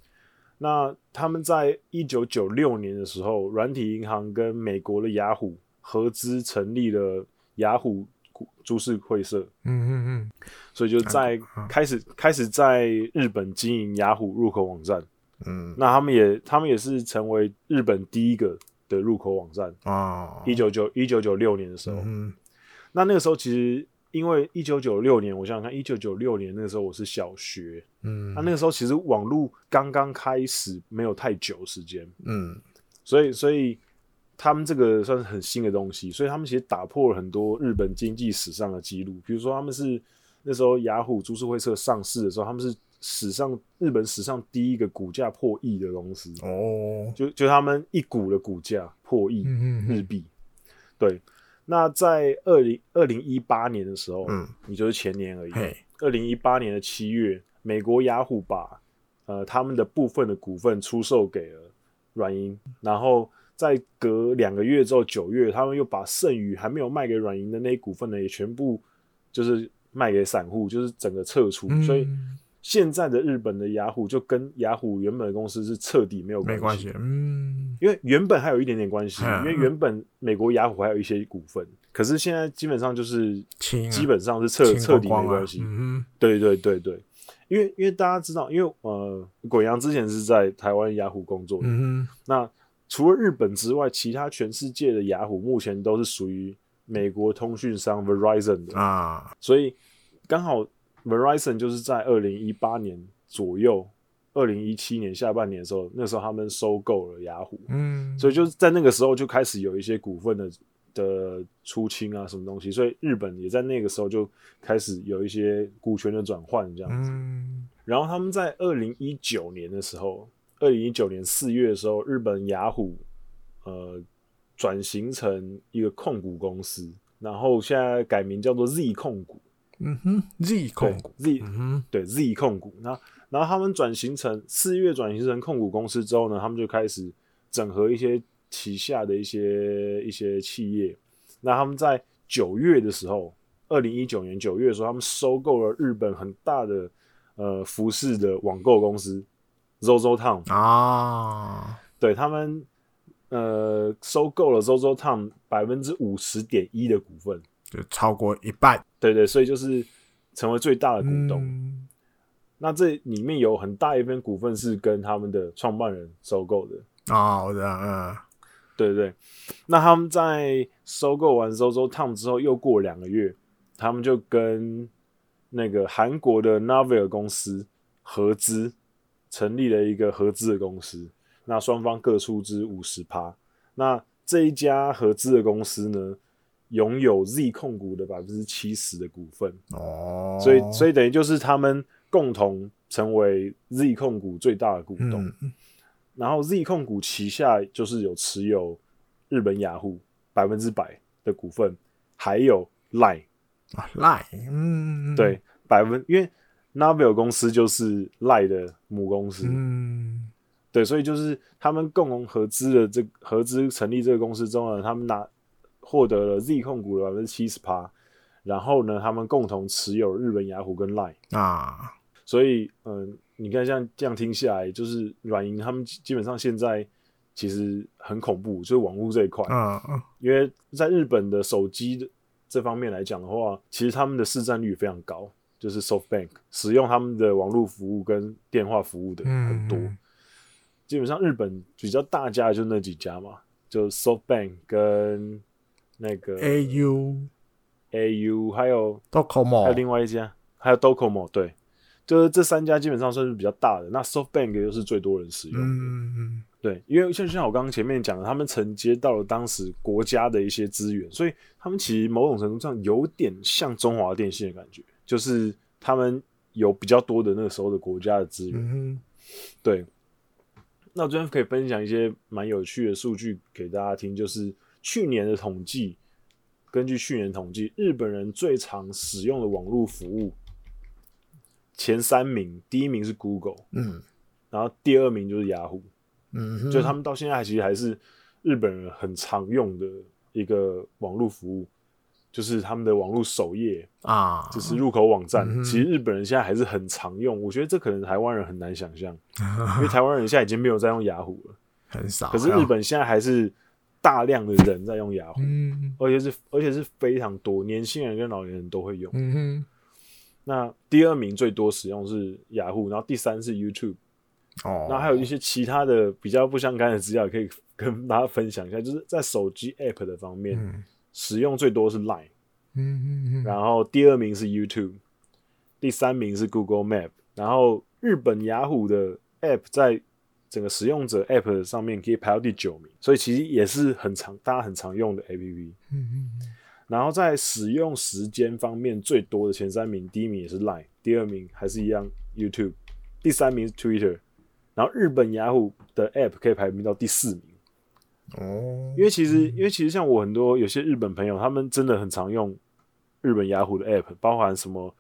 那他们在一九九六年的时候，软体银行跟美国的雅虎合资成立了雅虎。株式会社，嗯嗯嗯，所以就在开始、啊、开始在日本经营雅虎入口网站，嗯，那他们也他们也是成为日本第一个的入口网站。啊，一九九一九九六年的时候，嗯，那那个时候其实因为一九九六年，我想想看，一九九六年那个时候我是小学，嗯，那那个时候其实网络刚刚开始，没有太久时间，嗯，所以所以他们这个算是很新的东西，所以他们其实打破了很多日本经济史上的记录，比如说他们是那时候雅虎株式会社上市的时候，他们是。史上日本史上第一个股价破亿的公司哦，就就他们一股的股价破亿日币，嗯，对。那在二零二零一八年的时候，嗯，也就是前年而已。嘿，二零一八年的七月，美国雅虎把呃他们的部分的股份出售给了软银，然后在隔两个月之后，九月他们又把剩余还没有卖给软银的那一股份呢，也全部就是卖给散户，就是整个撤出，嗯，所以。现在的日本的雅虎就跟雅虎原本的公司是彻底没有关系，没关系，嗯，因为原本还有一点点关系，嗯、因为原本美国雅虎还有一些股份，可是现在基本上就是基本上是彻彻、啊、底没关系，嗯，对对对对，因为因为大家知道，因为呃，鬼阳之前是在台湾雅虎工作的，嗯，那除了日本之外，其他全世界的雅虎目前都是属于美国通讯商 Verizon 的。啊，所以刚好。Verizon 就是在二零一八年左右，二零一七年下半年的时候，那时候他们收购了雅虎，嗯，所以就是在那个时候就开始有一些股份的的出清啊，什么东西，所以日本也在那个时候就开始有一些股权的转换这样子。嗯，然后他们在二零一九年的时候，二零一九年四月的时候，日本雅虎呃转型成一个控股公司，然后现在改名叫做 Z 控股。嗯哼，Z 控股，Z、嗯、哼对 Z 控股，那然后他们转型成四月转型成控股公司之后呢，他们就开始整合一些旗下的一些一些企业。那他们在九月的时候，二零一九年九月的时候，他们收购了日本很大的呃服饰的网购公司 ZOZOTOWN 啊，对他们呃收购了 ZOZOTOWN 百分之五十点一的股份。就超过一半，对对，所以就是成为最大的股东。嗯、那这里面有很大一部分股份是跟他们的创办人收购的啊，我知道，嗯，对对。那他们在收购完 ZOZOTOWN 之后，又过两个月，他们就跟那个韩国的 Naver 公司合资，成立了一个合资的公司。那双方各出资五十趴。那这一家合资的公司呢，拥有 Z 控股的百分之七十的股份。哦，所以所以等于就是他们共同成为 Z 控股最大的股东，嗯，然后 Z 控股旗下就是有持有日本雅虎百分之百的股份，还有 Line 啊 Line，嗯，对，百分因为 Naver 公司就是 Line 的母公司，嗯，对，所以就是他们共同合资的这合资成立这个公司中呢，他们拿。获得了 Z 控股的百分之七十趴，然后呢，他们共同持有日本雅虎跟 Line 啊，所以嗯、呃，你看像这样听下来，就是软银他们基本上现在其实很恐怖，就是网络这一块，嗯嗯，因为在日本的手机的这方面来讲的话，其实他们的市占率非常高，就是 SoftBank 使用他们的网络服务跟电话服务的很多，嗯、基本上日本比较大家就那几家嘛，就 SoftBank 跟那个 A U A U 还有 Docomo，还有另外一家，还有 Docomo，对，就是这三家基本上算是比较大的。那 SoftBank 又是最多人使用的，嗯嗯，对，因为像像我刚刚前面讲的，他们承接到了当时国家的一些资源，所以他们其实某种程度上有点像中华电信的感觉，就是他们有比较多的那个时候的国家的资源，嗯，对。那我这边可以分享一些蛮有趣的数据给大家听，就是。去年的统计，根据去年统计，日本人最常使用的网络服务前三名，第一名是 Google，嗯，然后第二名就是雅虎，嗯，就他们到现在其实还是日本人很常用的一个网络服务，就是他们的网络首页啊，就是入口网站，嗯，其实日本人现在还是很常用。我觉得这可能台湾人很难想象，因为台湾人现在已经没有在用雅虎了，很少。可是日本现在还是。大量的人在用雅虎，嗯，而且是而且是非常多，年轻人跟老年人都会用。嗯哼，那第二名最多使用是雅虎，然后第三是 YouTube。哦，那还有一些其他的比较不相干的资料，可以跟大家分享一下。就是在手机 App 的方面，嗯，使用最多是 Line，嗯嗯嗯，然后第二名是 YouTube，第三名是 Google Map，然后日本雅虎的 App 在整个使用者 App 上面可以排到第九名，所以其实也是很常大家很常用的 APP。嗯嗯然后在使用时间方面最多的前三名，第一名也是 Line，第二名还是一样 YouTube，第三名是 Twitter，然后日本雅虎的 App 可以排名到第四名。哦，因为其实，因为其实像我很多有些日本朋友，他们真的很常用日本雅虎的 App，包含什么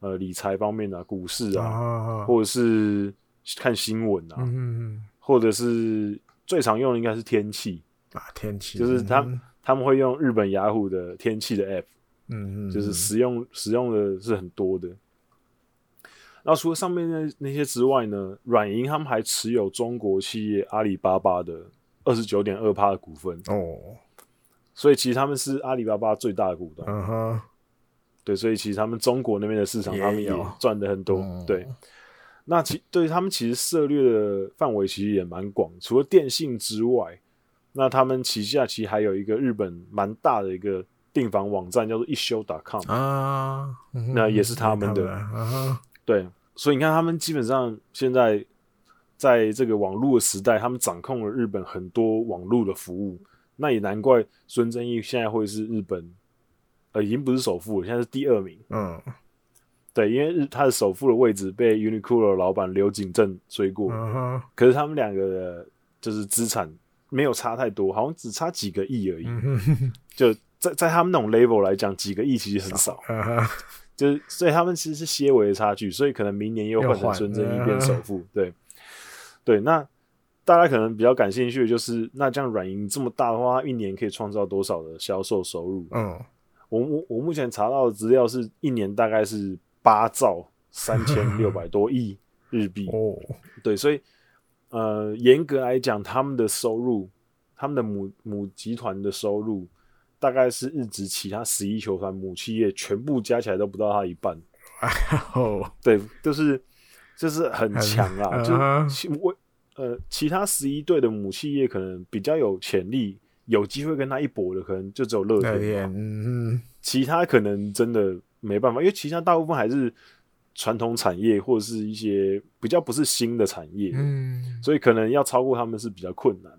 呃理财方面啊、股市啊，啊，或者是看新闻啊，嗯嗯或者是最常用的应该是天气，啊，天气。就是他他们会用日本雅虎的天气的 App，嗯嗯，就是使用使用的是很多的。然后除了上面那那些之外呢，软银他们还持有中国企业阿里巴巴的二十九点二趴的股份。哦，所以其实他们是阿里巴巴最大的股东。嗯哼，对，所以其实他们中国那边的市场，他们也赚的很多。嗯。对，那其对他们其实涉猎的范围其实也蛮广，除了电信之外，那他们旗下其实还有一个日本蛮大的一个订房网站，叫做一休 .com。啊，嗯那也是他们的。对，所以你看，他们基本上现在在这个网络的时代，他们掌控了日本很多网络的服务。那也难怪孙正义现在会是日本，呃，已经不是首富了，现在是第二名。嗯对，因为日他的首富的位置被 Uniqlo 老板刘景正追过，可是他们两个的就是资产没有差太多，好像只差几个亿而已。嗯，就在在他们那种 level 来讲，几个亿其实很少。就是所以他们其实是些微的差距，所以可能明年又换成孙正义变首富。对对，那大家可能比较感兴趣的就是，那这样软银这么大的话，它一年可以创造多少的销售收入？嗯，我我我目前查到的资料是一年大概是八兆三千六百多亿日币。哦，对，所以呃，严格来讲，他们的收入，他们的母母集团的收入，大概是日职其他十一球团母企业全部加起来都不到他一半。哦，对，就是就是很强啊，嗯就嗯其我呃，其他十一队的母企业可能比较有潜力，有机会跟他一搏的，可能就只有乐天其他可能真的没办法，因为其他大部分还是传统产业或者是一些比较不是新的产业，嗯。所以可能要超过他们是比较困难。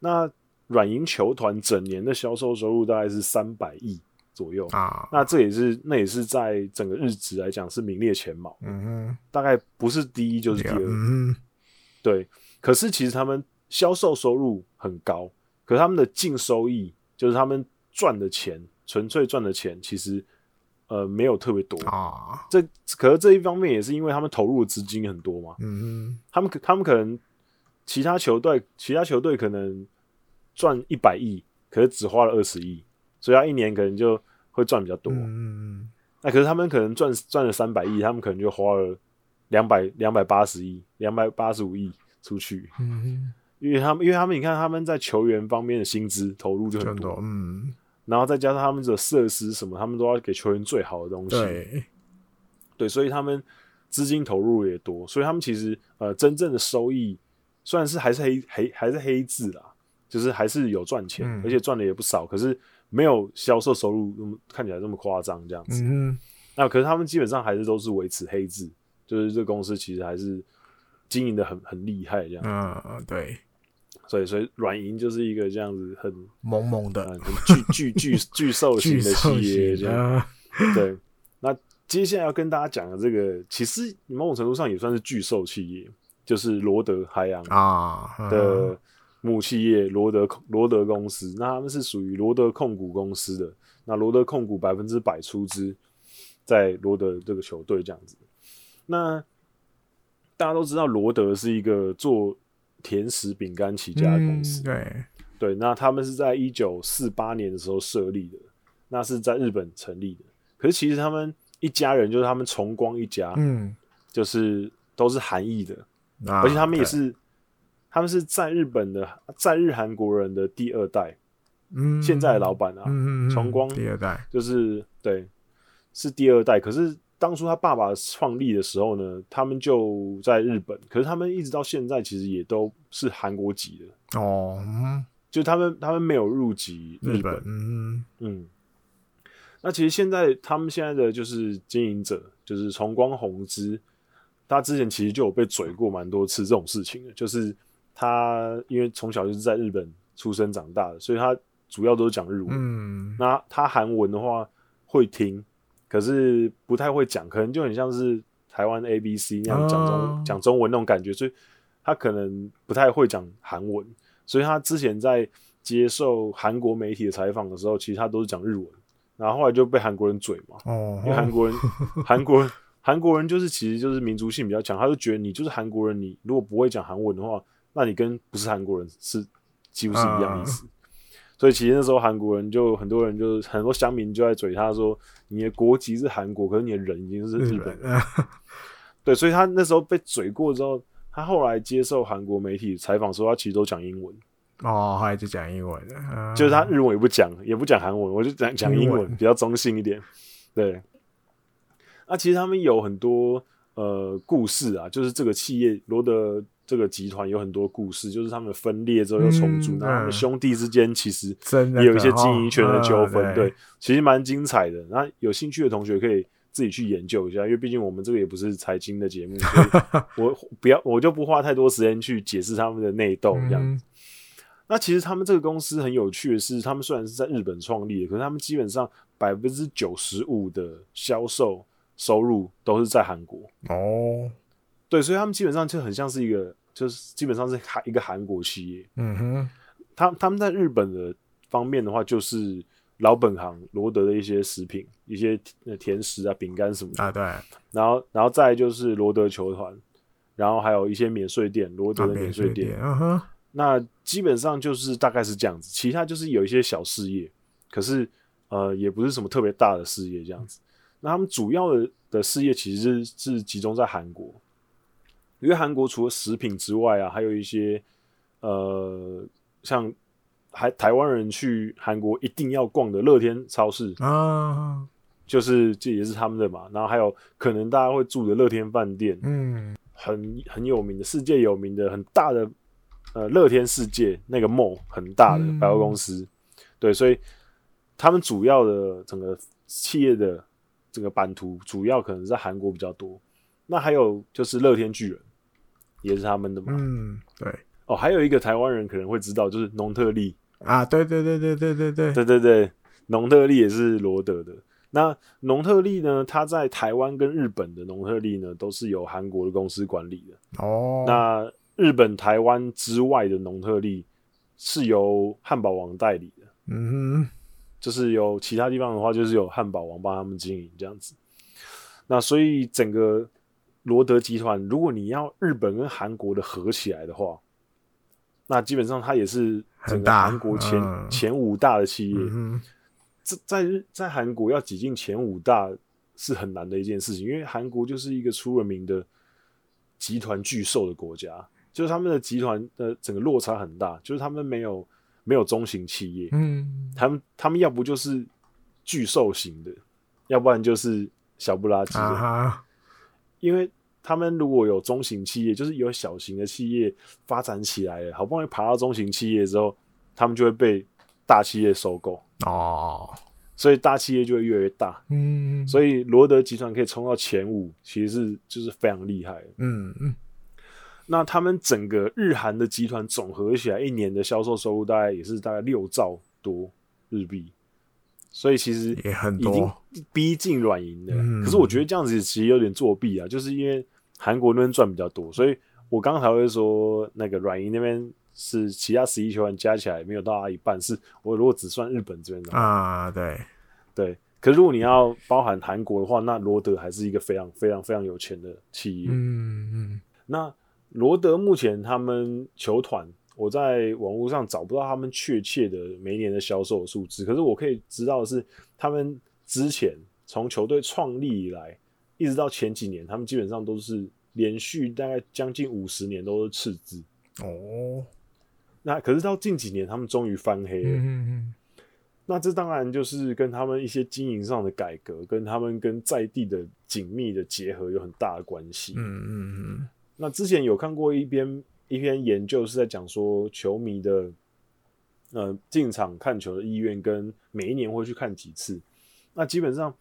那软银球团整年的销售收入大概是三百亿左右，啊，那这也是那也是在整个日职来讲是名列前茅，嗯哼，大概不是第一就是第二。嗯对，可是其实他们销售收入很高，可是他们的净收益就是他们赚的钱，纯粹赚的钱，其实呃没有特别多。啊，这可是这一方面也是因为他们投入的资金很多嘛，嗯他们可他们可能其他球队其他球队可能赚一百亿，可是只花了二十亿，所以他一年可能就会赚比较多。嗯嗯那可是他们可能赚赚了三百亿，他们可能就花了两百两百八十亿、两百八十五亿出去，嗯，因为他们因为他们你看他们在球员方面的薪资投入就很多，嗯，然后再加上他们的设施什么，他们都要给球员最好的东西，对，对，所以他们资金投入也多，所以他们其实呃真正的收益虽然是还是黑黑还是黑字啦，就是还是有赚钱，嗯。而且赚的也不少，可是没有销售收入那么看起来这么夸张这样子。嗯那可是他们基本上还是都是维持黑字，就是这公司其实还是经营的很很厉害这样，嗯，对，所以所以软银就是一个这样子很萌萌的。很 很巨巨巨巨兽型的企业这样。啊，对，那接下来要跟大家讲的这个，其实某种程度上也算是巨兽企业，就是罗德海洋啊的母企业罗德罗德公司。那他们是属于罗德控股公司的，那罗德控股百分之百出资在罗德这个球队这样子。那大家都知道，罗德是一个做甜食饼干起家的公司。嗯对，对，那他们是在一九四八年的时候设立的，那是在日本成立的。可是其实他们一家人就是他们崇光一家，嗯，就是都是韩裔的，啊而且他们也是，他们是在日本的在日韩国人的第二代，嗯，现在的老板啊，嗯，嗯重光第二代，就是对，是第二代。可是当初他爸爸创立的时候呢，他们就在日本，可是他们一直到现在其实也都是韩国籍的，哦，嗯。就他们他们没有入籍日日本，嗯。嗯，那其实现在他们现在的就是经营者，就是崇光弘之，他之前其实就有被嘴过蛮多次这种事情的，就是他因为从小就是在日本出生长大的，所以他主要都是讲日文。嗯，那他韩文的话会听，可是不太会讲，可能就很像是台湾 ABC 那样讲中讲、哦、中文那种感觉，所以他可能不太会讲韩文，所以他之前在接受韩国媒体的采访的时候，其实他都是讲日文。然后后来就被韩国人嘴嘛，哦、因为韩国人，韩国人，韩国人就是其实就是民族性比较强，他就觉得你就是韩国人，你如果不会讲韩文的话，那你跟不是韩国人是几乎是一样意思。啊、所以其实那时候韩国人就很多人就是很多乡民就在嘴他说，你的国籍是韩国，可是你的人已经是日本人。啊、对，所以他那时候被嘴过之后，他后来接受韩国媒体采访说，他其实都讲英文。哦，后来就讲英文就是他日文也不讲，也不讲韩文，我就讲讲英文，比较中性一点。对，那、啊、其实他们有很多呃故事啊，就是这个企业罗德这个集团有很多故事，就是他们分裂之后又重组，那、嗯、他们兄弟之间其实也有一些经营权的纠纷，对，其实蛮精彩的。那有兴趣的同学可以自己去研究一下，因为毕竟我们这个也不是财经的节目，所以 我不要，我就不花太多时间去解释他们的内斗这样子。嗯 那其实他们这个公司很有趣的是，他们虽然是在日本创立的，可是他们基本上百分之九十五的销售收入都是在韩国。哦，对，所以他们基本上就很像是一个，就是基本上是韩一个韩国企业。嗯哼，他他们在日本的方面的话，就是老本行罗德的一些食品，一些甜食啊、饼干什么的啊。对，然后然后再就是罗德球团，然后还有一些免税店，罗德的免税店。嗯哼。那基本上就是大概是这样子，其他就是有一些小事业，可是呃也不是什么特别大的事业这样子。那他们主要的的事业其实是是集中在韩国，因为韩国除了食品之外啊，还有一些呃像还台湾人去韩国一定要逛的乐天超市啊，就是这也是他们的嘛。然后还有可能大家会住的乐天饭店，嗯，很很有名的世界有名的很大的。呃，乐天世界那个 mall 很大的百货公司，嗯、对，所以他们主要的整个企业的这个版图，主要可能在韩国比较多。那还有就是乐天巨人，也是他们的嘛。嗯，对。哦，还有一个台湾人可能会知道，就是农特利啊，对对对对对对对对对对，农特利也是罗德的。那农特利呢，它在台湾跟日本的农特利呢，都是由韩国的公司管理的。哦，那。日本、台湾之外的农特利是由汉堡王代理的，嗯哼，就是有其他地方的话，就是有汉堡王帮他们经营这样子。那所以整个罗德集团，如果你要日本跟韩国的合起来的话，那基本上它也是整个韩国前大前五大的企业。嗯、在在韩国要挤进前五大是很难的一件事情，因为韩国就是一个出了名的集团巨兽的国家。就是他们的集团的整个落差很大，就是他们没有没有中型企业，嗯，他们他们要不就是巨兽型的，要不然就是小不拉几的，因为他们如果有中型企业，就是有小型的企业发展起来了，好不容易爬到中型企业之后，他们就会被大企业收购哦，所以大企业就会越来越大，嗯，所以罗德集团可以冲到前五，其实是就是非常厉害，嗯嗯。那他们整个日韩的集团总合起来，一年的销售收入大概也是大概六兆多日币，所以其实也很多逼近软银的。嗯、可是我觉得这样子其实有点作弊啊，就是因为韩国那边赚比较多，所以我刚才会说那个软银那边是其他十一球员加起来没有到达一半，是我如果只算日本这边的啊，对对。可是如果你要包含韩国的话，那罗德还是一个非常非常非常有钱的企业。嗯嗯，那。罗德目前他们球团，我在网络上找不到他们确切的每一年的销售数字。可是我可以知道的是，他们之前从球队创立以来，一直到前几年，他们基本上都是连续大概将近五十年都是赤字。哦，那可是到近几年，他们终于翻黑了。嗯嗯嗯。那这当然就是跟他们一些经营上的改革，跟他们跟在地的紧密的结合有很大的关系。嗯嗯嗯。那之前有看过一篇一篇研究，是在讲说球迷的呃进场看球的意愿跟每一年会去看几次。那基本上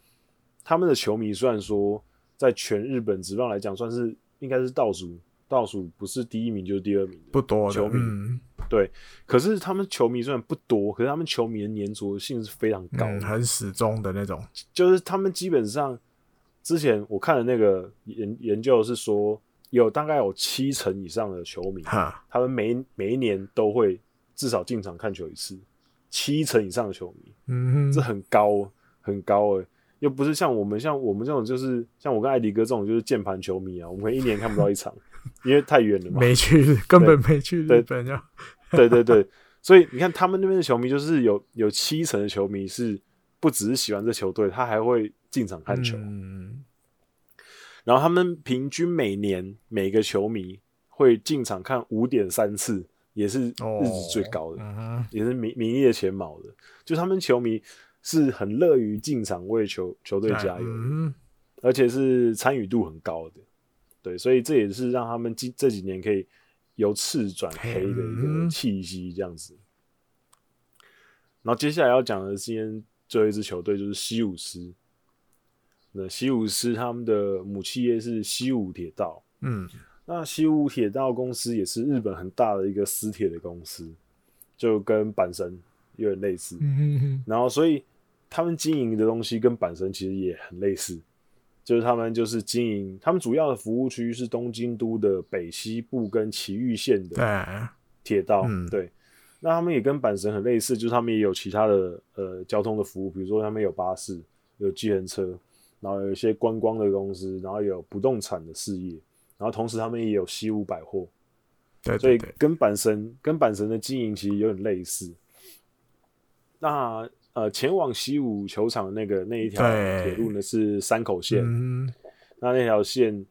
他们的球迷虽然说在全日本职棒来讲算是应该是倒数，倒数不是第一名就是第二名，不多球迷。嗯、对，可是他们球迷虽然不多，可是他们球迷的粘着性是非常高的，嗯，很始终的那种。就是他们基本上之前我看的那个研研究是说，有大概有七成以上的球迷，哈他们每每一年都会至少进场看球一次。七成以上的球迷，嗯哼，这很高，很高诶，又不是像我们像我们这种，就是像我跟艾迪哥这种，就是键盘球迷啊，我们可能一年看不到一场，因为太远了嘛，没去，根本没去日本呀。对对对，所以你看他们那边的球迷，就是有有七成的球迷是不只是喜欢这球队，他还会进场看球。嗯，然后他们平均每年每个球迷会进场看五点三次。也是日子最高的，哦、也是名名列前茅的。就他们球迷是很乐于进场为球球队加油，嗯，而且是参与度很高的。对，所以这也是让他们这这几年可以由赤转黑的一个气息，这样子。然后接下来要讲的今天最后一支球队就是西武狮。那西武师他们的母企业是西武铁道，嗯。那西武铁道公司也是日本很大的一个私铁的公司，就跟阪神有点类似。嗯哼哼。然后，所以他们经营的东西跟阪神其实也很类似，就是他们就是经营，他们主要的服务区域是东京都的北西部跟埼玉县的铁道。对，嗯、对。那他们也跟阪神很类似，就是他们也有其他的呃交通的服务，比如说他们有巴士、有计程车，然后有一些观光的公司，然后有不动产的事业。然后同时，他们也有西武百货，对，对，对，所以跟阪神跟阪神的经营其实有点类似。那呃，前往西武球场的那个那一条铁路呢是山口线，嗯、那那条线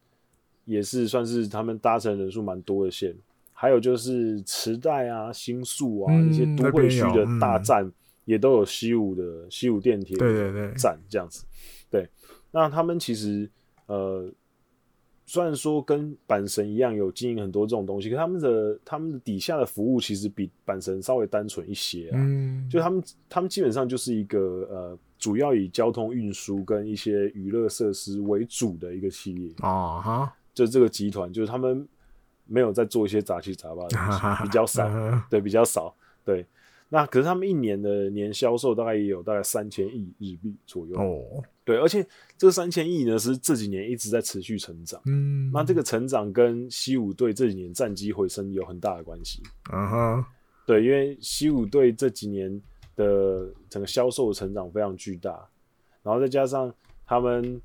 也是算是他们搭乘人数蛮多的线。还有就是池袋啊、新宿啊、嗯、一些都会区的大站也都有西武的西武电铁对对对站这样子。对，那他们其实呃。虽然说跟阪神一样有经营很多这种东西，可他们的他们的底下的服务其实比阪神稍微单纯一些啊。嗯，就他们他们基本上就是一个呃，主要以交通运输跟一些娱乐设施为主的一个企业啊哈。就这个集团，就是他们没有在做一些杂七杂八的东西，比较少，对，比较少，对。那可是他们一年的年销售大概也有大概三千亿日币左右哦，对，而且这三千亿呢是这几年一直在持续成长，嗯，那这个成长跟西武队这几年战绩回升有很大的关系，嗯哼，对，因为西武队这几年的整个销售成长非常巨大，然后再加上他们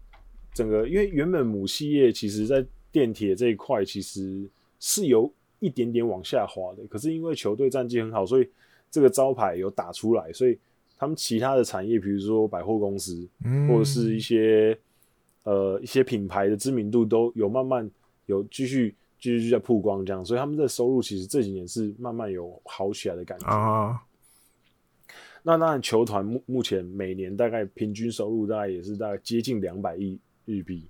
整个，因为原本母系业其实在电铁这一块其实是有一点点往下滑的，可是因为球队战绩很好，所以这个招牌有打出来，所以他们其他的产业，比如说百货公司，嗯、或者是一些呃一些品牌的知名度，都有慢慢有继续继续在曝光，这样，所以他们的收入其实这几年是慢慢有好起来的感觉。啊、那当然，球团目目前每年大概平均收入大概也是大概接近两百亿日币，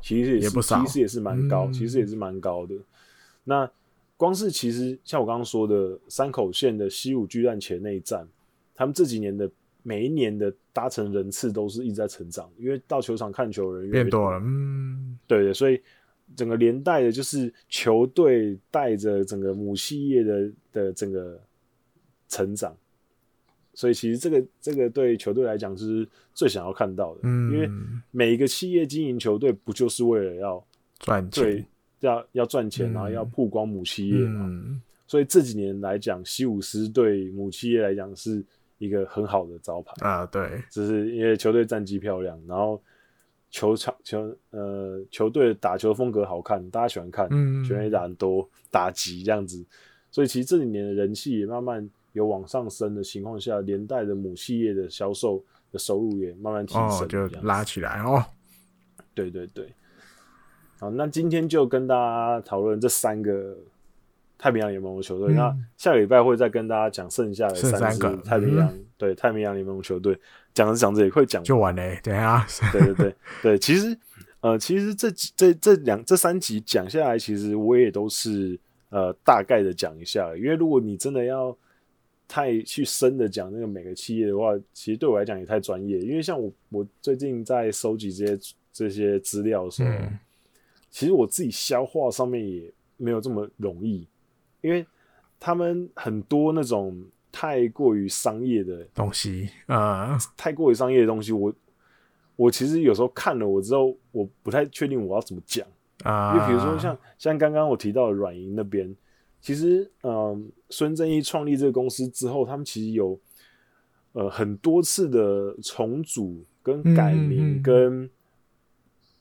其实也不少，其实也是蛮高，嗯、其实也是蛮高的。那光是其实像我刚刚说的山口线的西武巨蛋前那一站，他们这几年的每一年的搭乘人次都是一直在成长，因为到球场看球的人越来越多，变多了，嗯，对的，所以整个连带的就是球队带着整个母系业的的整个成长，所以其实这个这个对球队来讲是最想要看到的，嗯，因为每一个企业经营球队不就是为了要赚钱？要要赚钱，然后要曝光母企业嘛，嗯、所以这几年来讲，西武斯对母企业来讲是一个很好的招牌啊。对，只是因为球队战绩漂亮，然后球场球呃球队打球风格好看，大家喜欢看，嗯，全垒打很多，打击这样子，所以其实这几年的人气也慢慢有往上升的情况下，连带的母系业的销售的收入也慢慢提升，哦，就拉起来哦。对对对。好，那今天就跟大家讨论这三个太平洋联盟的球队。嗯、那下个礼拜会再跟大家讲剩下的三个太平洋，嗯、对太平洋联盟球队。讲着讲着也会讲就完嘞，对啊，对对对 对。其实呃，其实这这这两这三集讲下来，其实我也都是呃大概的讲一下。因为如果你真的要太去深的讲那个每个企业的话，其实对我来讲也太专业。因为像我，我最近在收集这些这些资料的时候，嗯、其实我自己消化上面也没有这么容易，因为他们很多那种太过于商业的东西啊，太过于商业的东西，我我其实有时候看了我之后，我不太确定我要怎么讲啊。因为比如说像像刚刚我提到的软银那边。其实，嗯，孙正义创立这个公司之后，他们其实有呃很多次的重组跟改名，跟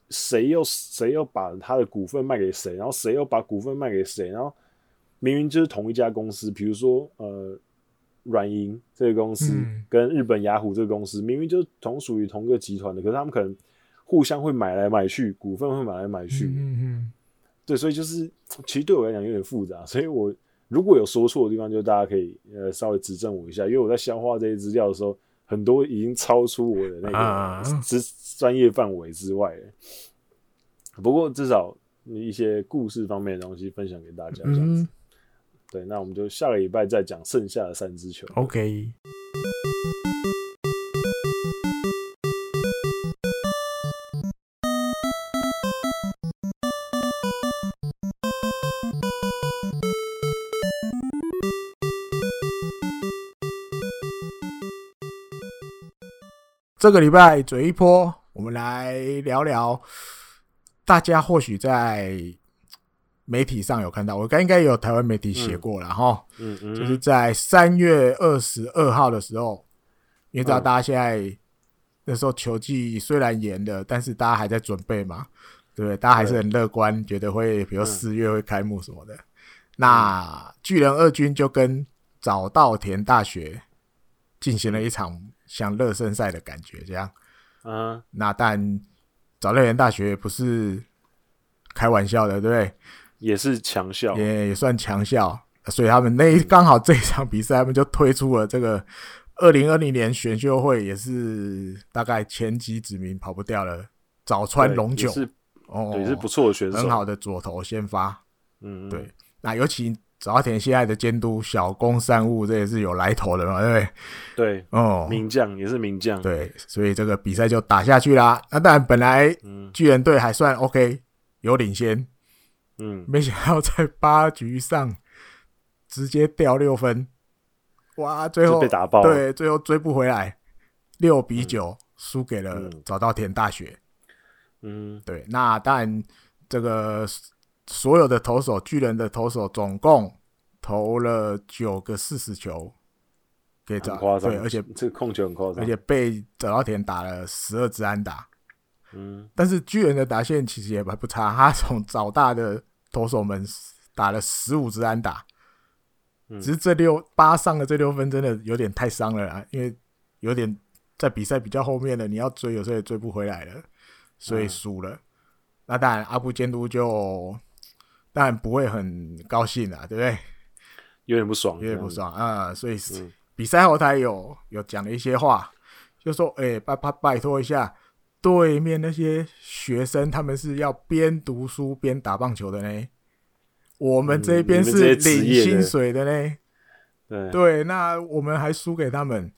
谁又谁又把他的股份卖给谁，然后谁又把股份卖给谁，然后明明就是同一家公司，比如说呃软银这个公司跟日本雅虎这个公司，明明就是同属于同个集团的，可是他们可能互相会买来买去，股份会买来买去。嗯嗯对，所以就是其实对我来讲有点复杂，所以我如果有说错的地方，就大家可以呃稍微指正我一下，因为我在消化这些资料的时候，很多已经超出我的那个专专业范围之外了。不过至少一些故事方面的东西分享给大家这样子。对，那我们就下个礼拜再讲剩下的三支球。OK。这个礼拜嘴一波，我们来聊聊。大家或许在媒体上有看到，我刚应该有台湾媒体写过了哈。嗯嗯，就是在三月二十二号的时候，因为知道大家现在那时候球季虽然延了，但是大家还在准备嘛，对不对？大家还是很乐观，觉得会比如四月会开幕什么的。那巨人二军就跟早稻田大学进行了一场。像热身赛的感觉这样，嗯，那但早稻田大学不是开玩笑的，对不对？也是强校，也也算强校，所以他们那刚好这一场比赛，他们就推出了这个二零二零年选秀会，也是大概前几指名跑不掉了，早川龙九是哦，也是不错的选手，很好的左投先发，嗯，对，那尤其。早田现在的监督小宫善悟，这也是有来头的嘛，对不对？对，哦，名将也是名将。对，所以这个比赛就打下去啦。那当然，本来巨人队还算 OK，有领先。嗯，没想到在八局上直接掉六分，哇！最后被打爆，对，最后追不回来，六比九输给了早稻田大学。嗯，对，那当然这个。所有的投手，巨人的投手总共投了九个四十球，给早对，而且这个控球很夸张，而且被早稻田打了十二支安打。嗯，但是巨人的打线其实也还不差，他从早大的投手们打了十五支安打，只是这六八上的这六分真的有点太伤了啊，因为有点在比赛比较后面了，你要追有时候也追不回来了，所以输了。那当然，阿布监督就。当然不会很高兴啦，对不对？有点不爽，有点不爽啊、嗯！所以比赛后台有有讲了一些话，就说：“哎、欸，拜拜拜托一下，对面那些学生他们是要边读书边打棒球的呢，我们这边是领薪水的呢。嗯”对。对，那我们还输给他们，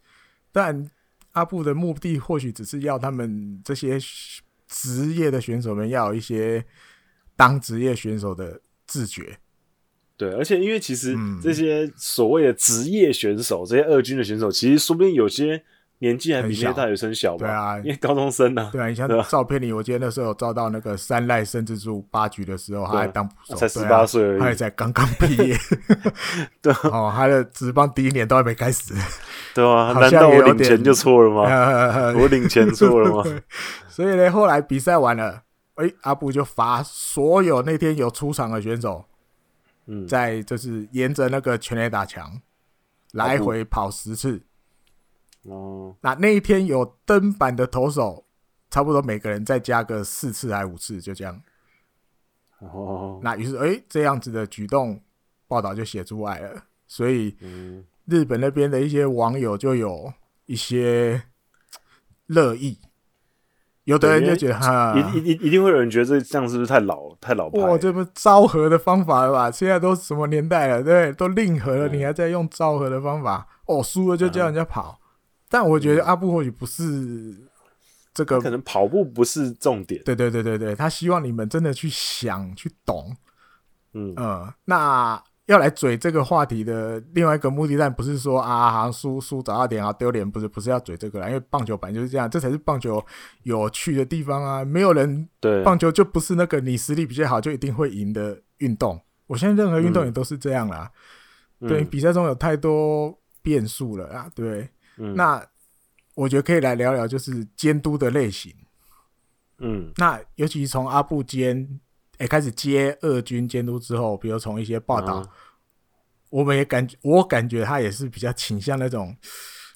但阿布的目的或许只是要他们这些职业的选手们要有一些当职业选手的。自觉，对，而且因为其实这些所谓的职业选手，嗯、这些二军的选手，其实说不定有些年纪还比那些大学生小吧？对啊，因为高中生呢、啊。对啊，你像照片里，我记得那时候有照到那个三濑伸之助八局的时候，他还当捕手，才十八岁而已，他也才刚刚毕业。对 哦，他的职棒第一年都还没开始。对啊，难道我领钱就错了吗？我领钱错了吗？所以呢，后来比赛完了。哎，阿布就罚所有那天有出场的选手，嗯，在就是沿着那个全垒打墙来回跑十次。哦，那那一天有登板的投手，差不多每个人再加个四次还五次，就这样。哦，那于是哎，这样子的举动报道就写出来了，所以日本那边的一些网友就有一些热议。有的人就觉得哈，一、一、一定会有人觉得这这样是不是太老、太老派？哇，这不昭和的方法了吧？现在都什么年代了，对，都令和了，你还在用昭和的方法？哦，输了就叫人家跑。嗯、但我觉得阿布或许不是这个，可能跑步不是重点。对对对对对，他希望你们真的去想去懂。嗯呃，那。要来嘴这个话题的另外一个目的，但不是说啊，好像输输早二点啊丢脸，不是不是要嘴这个啦，因为棒球本来就是这样，这才是棒球有趣的地方啊！没有人对棒球就不是那个你实力比较好就一定会赢的运动。我现在任何运动也都是这样啦。嗯、对，比赛中有太多变数了啊！对，嗯、那我觉得可以来聊聊就是监督的类型。嗯，那尤其从阿布监。哎，开始接二军监督之后，比如从一些报道，嗯、我们也感觉，我感觉他也是比较倾向那种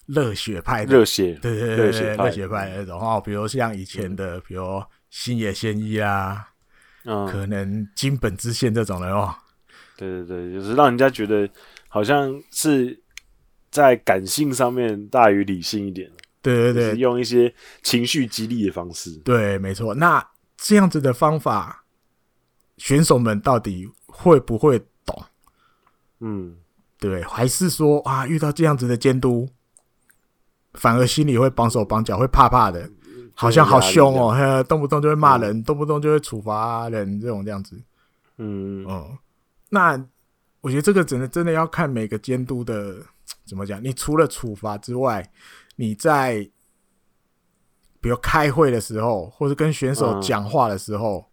热血派的，热血，对对对，热血派，热血派的那种哦。比如像以前的，嗯、比如新野仙一啊，嗯，可能金本知宪这种人哦。对对对，就是让人家觉得好像是在感性上面大于理性一点。对对对，用一些情绪激励的方式。对，没错。那这样子的方法。选手们到底会不会懂？嗯，对，还是说啊，遇到这样子的监督，反而心里会绑手绑脚，会怕怕的，好像好凶哦，呵，动不动就会骂人，嗯、动不动就会处罚人，这种这样子。嗯嗯，那我觉得这个真的真的要看每个监督的怎么讲。你除了处罚之外，你在比如开会的时候，或者跟选手讲话的时候，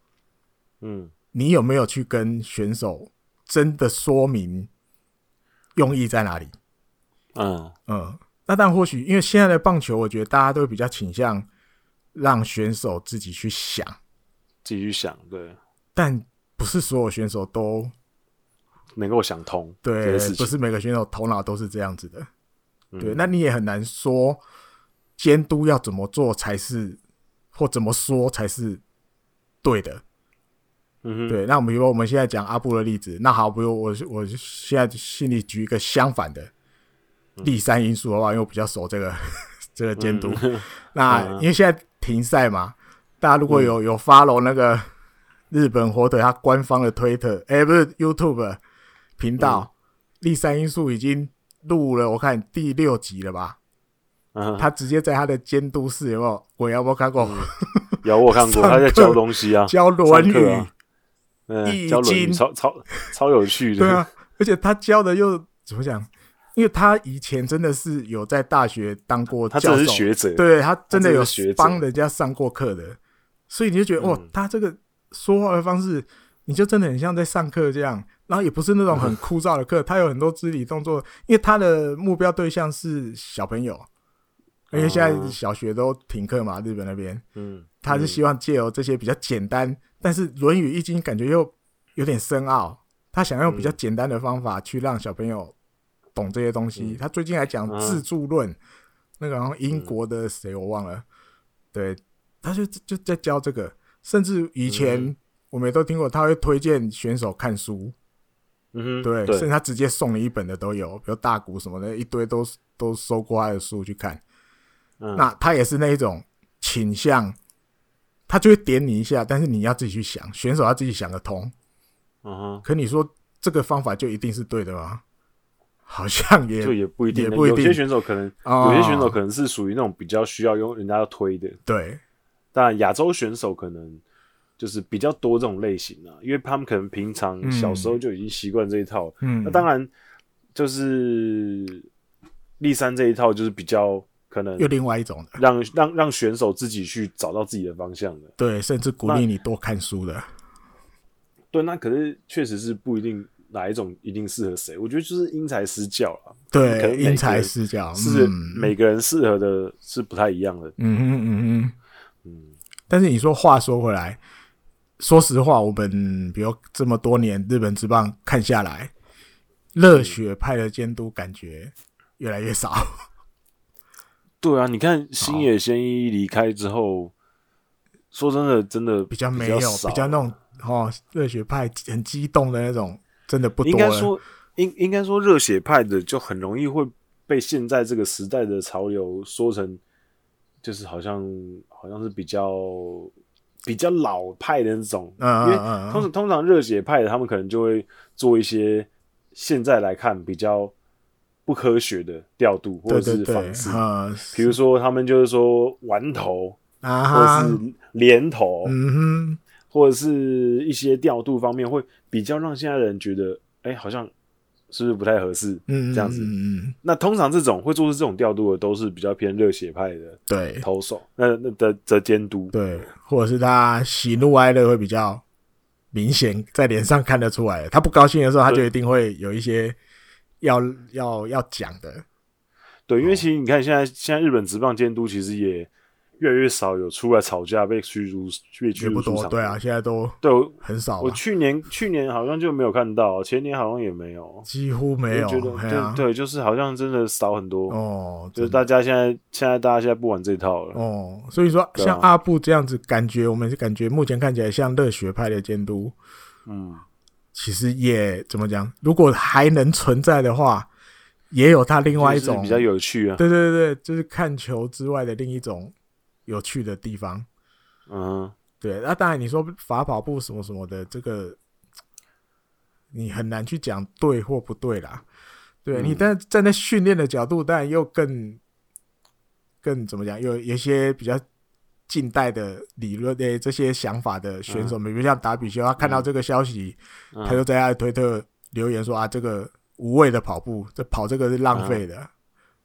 嗯。嗯你有没有去跟选手真的说明用意在哪里？嗯嗯，那但或许因为现在的棒球，我觉得大家都比较倾向让选手自己去想，自己去想，对。但不是所有选手都能够想通，对，不是每个选手头脑都是这样子的，对。那你也很难说监督要怎么做才是，或怎么说才是对的。嗯，对，那我们比如我们现在讲阿布的例子，那好，比如我我现在心里举一个相反的第三因素的话，因为我比较熟这个 这个监督，嗯、那因为现在停赛嘛，大家如果有有 follow 那个日本火腿他官方的推特，哎，不是 YouTube 频道，第三因素已经录了，我看第六集了吧？嗯，他直接在他的监督室有没有？我有没有看过？有，我看过，他在教东西啊，教论语。易经超超超有趣的，对啊，而且他教的又怎么讲？因为他以前真的是有在大学当过教授，他是学者，对他真的有帮人家上过课的，所以你就觉得哦，他这个说话的方式，你就真的很像在上课这样。然后也不是那种很枯燥的课，他有很多肢体动作，因为他的目标对象是小朋友，因为现在小学都停课嘛，日本那边，嗯，他是希望借由这些比较简单。但是《论语》《易经》感觉又有点深奥，他想用比较简单的方法去让小朋友懂这些东西。嗯、他最近还讲自助论，嗯、那个好像英国的谁我忘了，嗯、对，他就就在教这个。甚至以前我们也都听过，他会推荐选手看书，嗯哼，对，对，甚至他直接送你一本的都有，比如大谷什么的，一堆都都收过他的书去看。嗯、那他也是那一种倾向。他就会点你一下，但是你要自己去想，选手要自己想得通。嗯哼。可你说这个方法就一定是对的吗？好像也就也不一定，也不一定。有些选手可能，有些选手可能是属于那种比较需要用人家要推的。对。但亚洲选手可能就是比较多这种类型啊，因为他们可能平常小时候就已经习惯这一套。嗯。那当然，就是立三这一套就是比较。可能又另外一种的，让让让选手自己去找到自己的方向的，对，甚至鼓励你多看书的。对，那可是确实是不一定哪一种一定适合谁，我觉得就是因材施教了。对，可能因材施教是每个人适合的是不太一样的。嗯哼嗯嗯嗯。但是你说话说回来，说实话，我们比如这么多年日本之棒看下来，热血派的监督感觉越来越少。对啊，你看星野仙一离开之后，哦、说真的，真的比较没有，比较那种哦，热血派很激动的那种，真的不多。应该说，应应该说，热血派的就很容易会被现在这个时代的潮流说成，就是好像好像是比较比较老派的那种。嗯因为通常通常热血派的他们可能就会做一些现在来看比较不科学的调度或者是方式，呃，比如说他们就是说玩头啊，或者是连头，嗯哼，或者是一些调度方面会比较让现在的人觉得，哎、欸，好像是不是不太合适？嗯，这样子。嗯，那通常这种会做出这种调度的，都是比较偏热血派的对投手，那那的的监督，对，或者是他喜怒哀乐会比较明显，在脸上看得出来。他不高兴的时候，他就一定会有一些要要要讲的。对，因为其实你看，现在现在日本职棒监督其实也。越来越少有出来吵架被驱逐，被驱逐出场。对啊，现在都对很少。我去年去年好像就没有看到，前年好像也没有，几乎没有。觉得对、啊、对，就是好像真的少很多哦。就是大家现在现在大家现在不玩这套了哦。所以说，像阿布这样子，感觉我们是感觉目前看起来像热血派的监督，嗯，其实也怎么讲？如果还能存在的话，也有他另外一种比较有趣啊。对对对，就是看球之外的另一种。有趣的地方，嗯，对。那当然，你说法跑步什么什么的，这个你很难去讲对或不对啦。对你，但站在训练的角度，当然又更更怎么讲？有有一些比较近代的理论的这些想法的选手们，比如像达比修，他看到这个消息，他就在他的推特留言说啊，这个无谓的跑步，这跑这个是浪费的。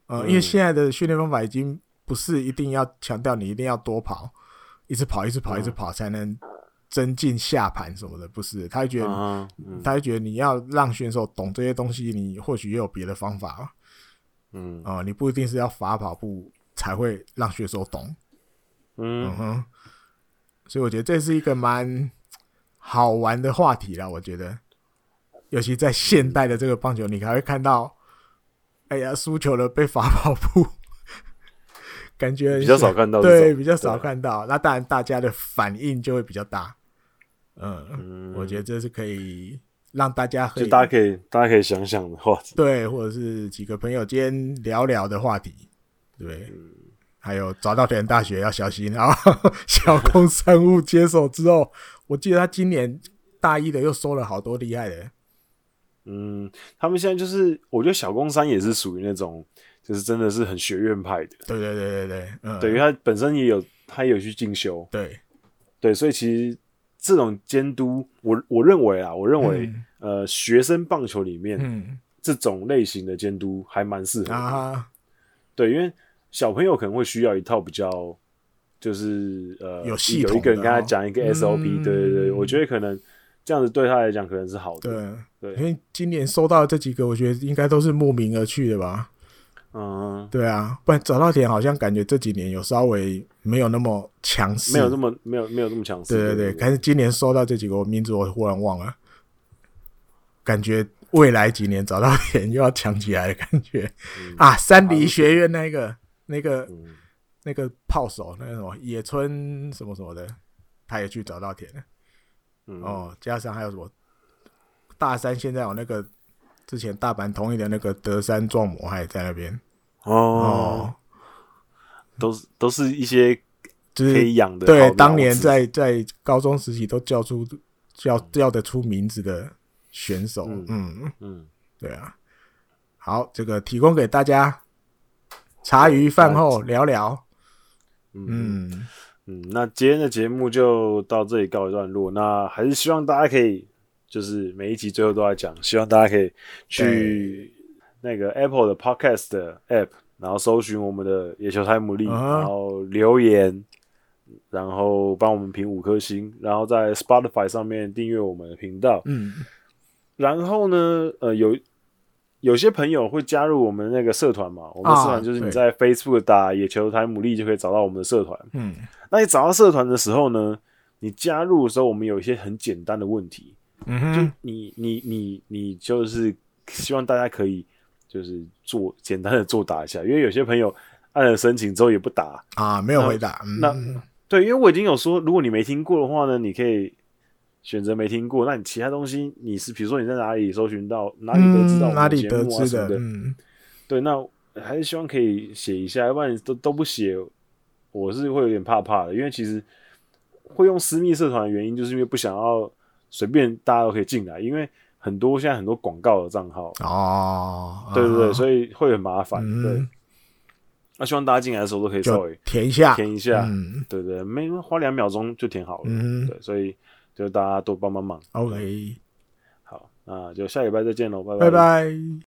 呃，因为现在的训练方法已经。不是一定要强调你一定要多跑，一直跑，一直跑，一直跑才能增进下盘什么的，不是？他觉得，他觉得你要让选手懂这些东西，你或许也有别的方法。嗯，哦，你不一定是要罚跑步才会让选手懂。嗯哼，所以我觉得这是一个蛮好玩的话题啦。我觉得，尤其在现代的这个棒球，你还会看到，哎呀，输球了被罚跑步。感觉比较少看到，对，比较少看到。那当然，大家的反应就会比较大。嗯，嗯，我觉得这是可以让大家，就大家可以，大家可以想想的话题，对，或者是几个朋友间聊聊的话题，对。嗯、还有找到田大学要小心啊！小工生物接手之后，我记得他今年大一的又收了好多厉害的。嗯，他们现在就是，我觉得小宫山也是属于那种。就是真的是很学院派的，对对对对对，嗯，对，因为他本身也有，他也有去进修，对。对，所以其实这种监督，我我认为啊，我认为，嗯、呃，学生棒球里面，嗯，这种类型的监督还蛮适合对，因为小朋友可能会需要一套比较，就是呃，有系统，有一个人跟他讲一个 SOP，嗯，对对对，我觉得可能这样子对他来讲可能是好的，对，对，因为今年收到的这几个，我觉得应该都是慕名而去的吧。嗯，对啊，不然早稻田好像感觉这几年有稍微没有那么强势，没有那么没有没有那么强势。对对对，但是今年收到这几个名字，我忽然忘了，感觉未来几年早稻田又要强起来的感觉、嗯、啊！三梨学院那个那个、嗯、那个炮手，那个什么野村什么什么的，他也去早稻田了。嗯哦，加上还有什么大山现在有那个。之前大阪同意的那个德山壮模还在那边。哦，哦，都是都是一些就是可以养的，对，当年在在高中时期都叫出叫叫得出名字的选手，嗯。嗯，嗯，对啊，好，这个提供给大家茶余饭后聊聊，嗯。嗯，嗯，那今天的节目就到这里告一段落，那还是希望大家可以。就是每一集最后都在讲，希望大家可以去那个 Apple 的 Podcast 的 App，然后搜寻我们的野球台牡蛎，然后留言，然后帮我们评五颗星，然后在 Spotify 上面订阅我们的频道。嗯，然后呢，呃，有有些朋友会加入我们那个社团嘛？我们社团就是你在 Facebook 打野球台牡蛎就可以找到我们的社团。嗯，那你找到社团的时候呢，你加入的时候，我们有一些很简单的问题。嗯哼，就你你你你就是希望大家可以就是做简单的作答一下，因为有些朋友按了申请之后也不答啊，没有回答。那，对，因为我已经有说，如果你没听过的话呢，你可以选择没听过。那你其他东西你是比如说你在哪里搜寻到哪里都知道，哪里得知的？嗯，对，那还是希望可以写一下，要不然都都不写，我是会有点怕怕的。因为其实会用私密社团的原因，就是因为不想要。随便大家都可以进来，因为很多现在很多广告的账号哦，对对对，所以会很麻烦。嗯、对，那希望大家进来的时候都可以稍微填一下，填一下，嗯、对，对对，没花两秒钟就填好了。嗯，对，所以就大家多帮帮忙。OK，好，那就下礼拜再见喽，拜拜拜。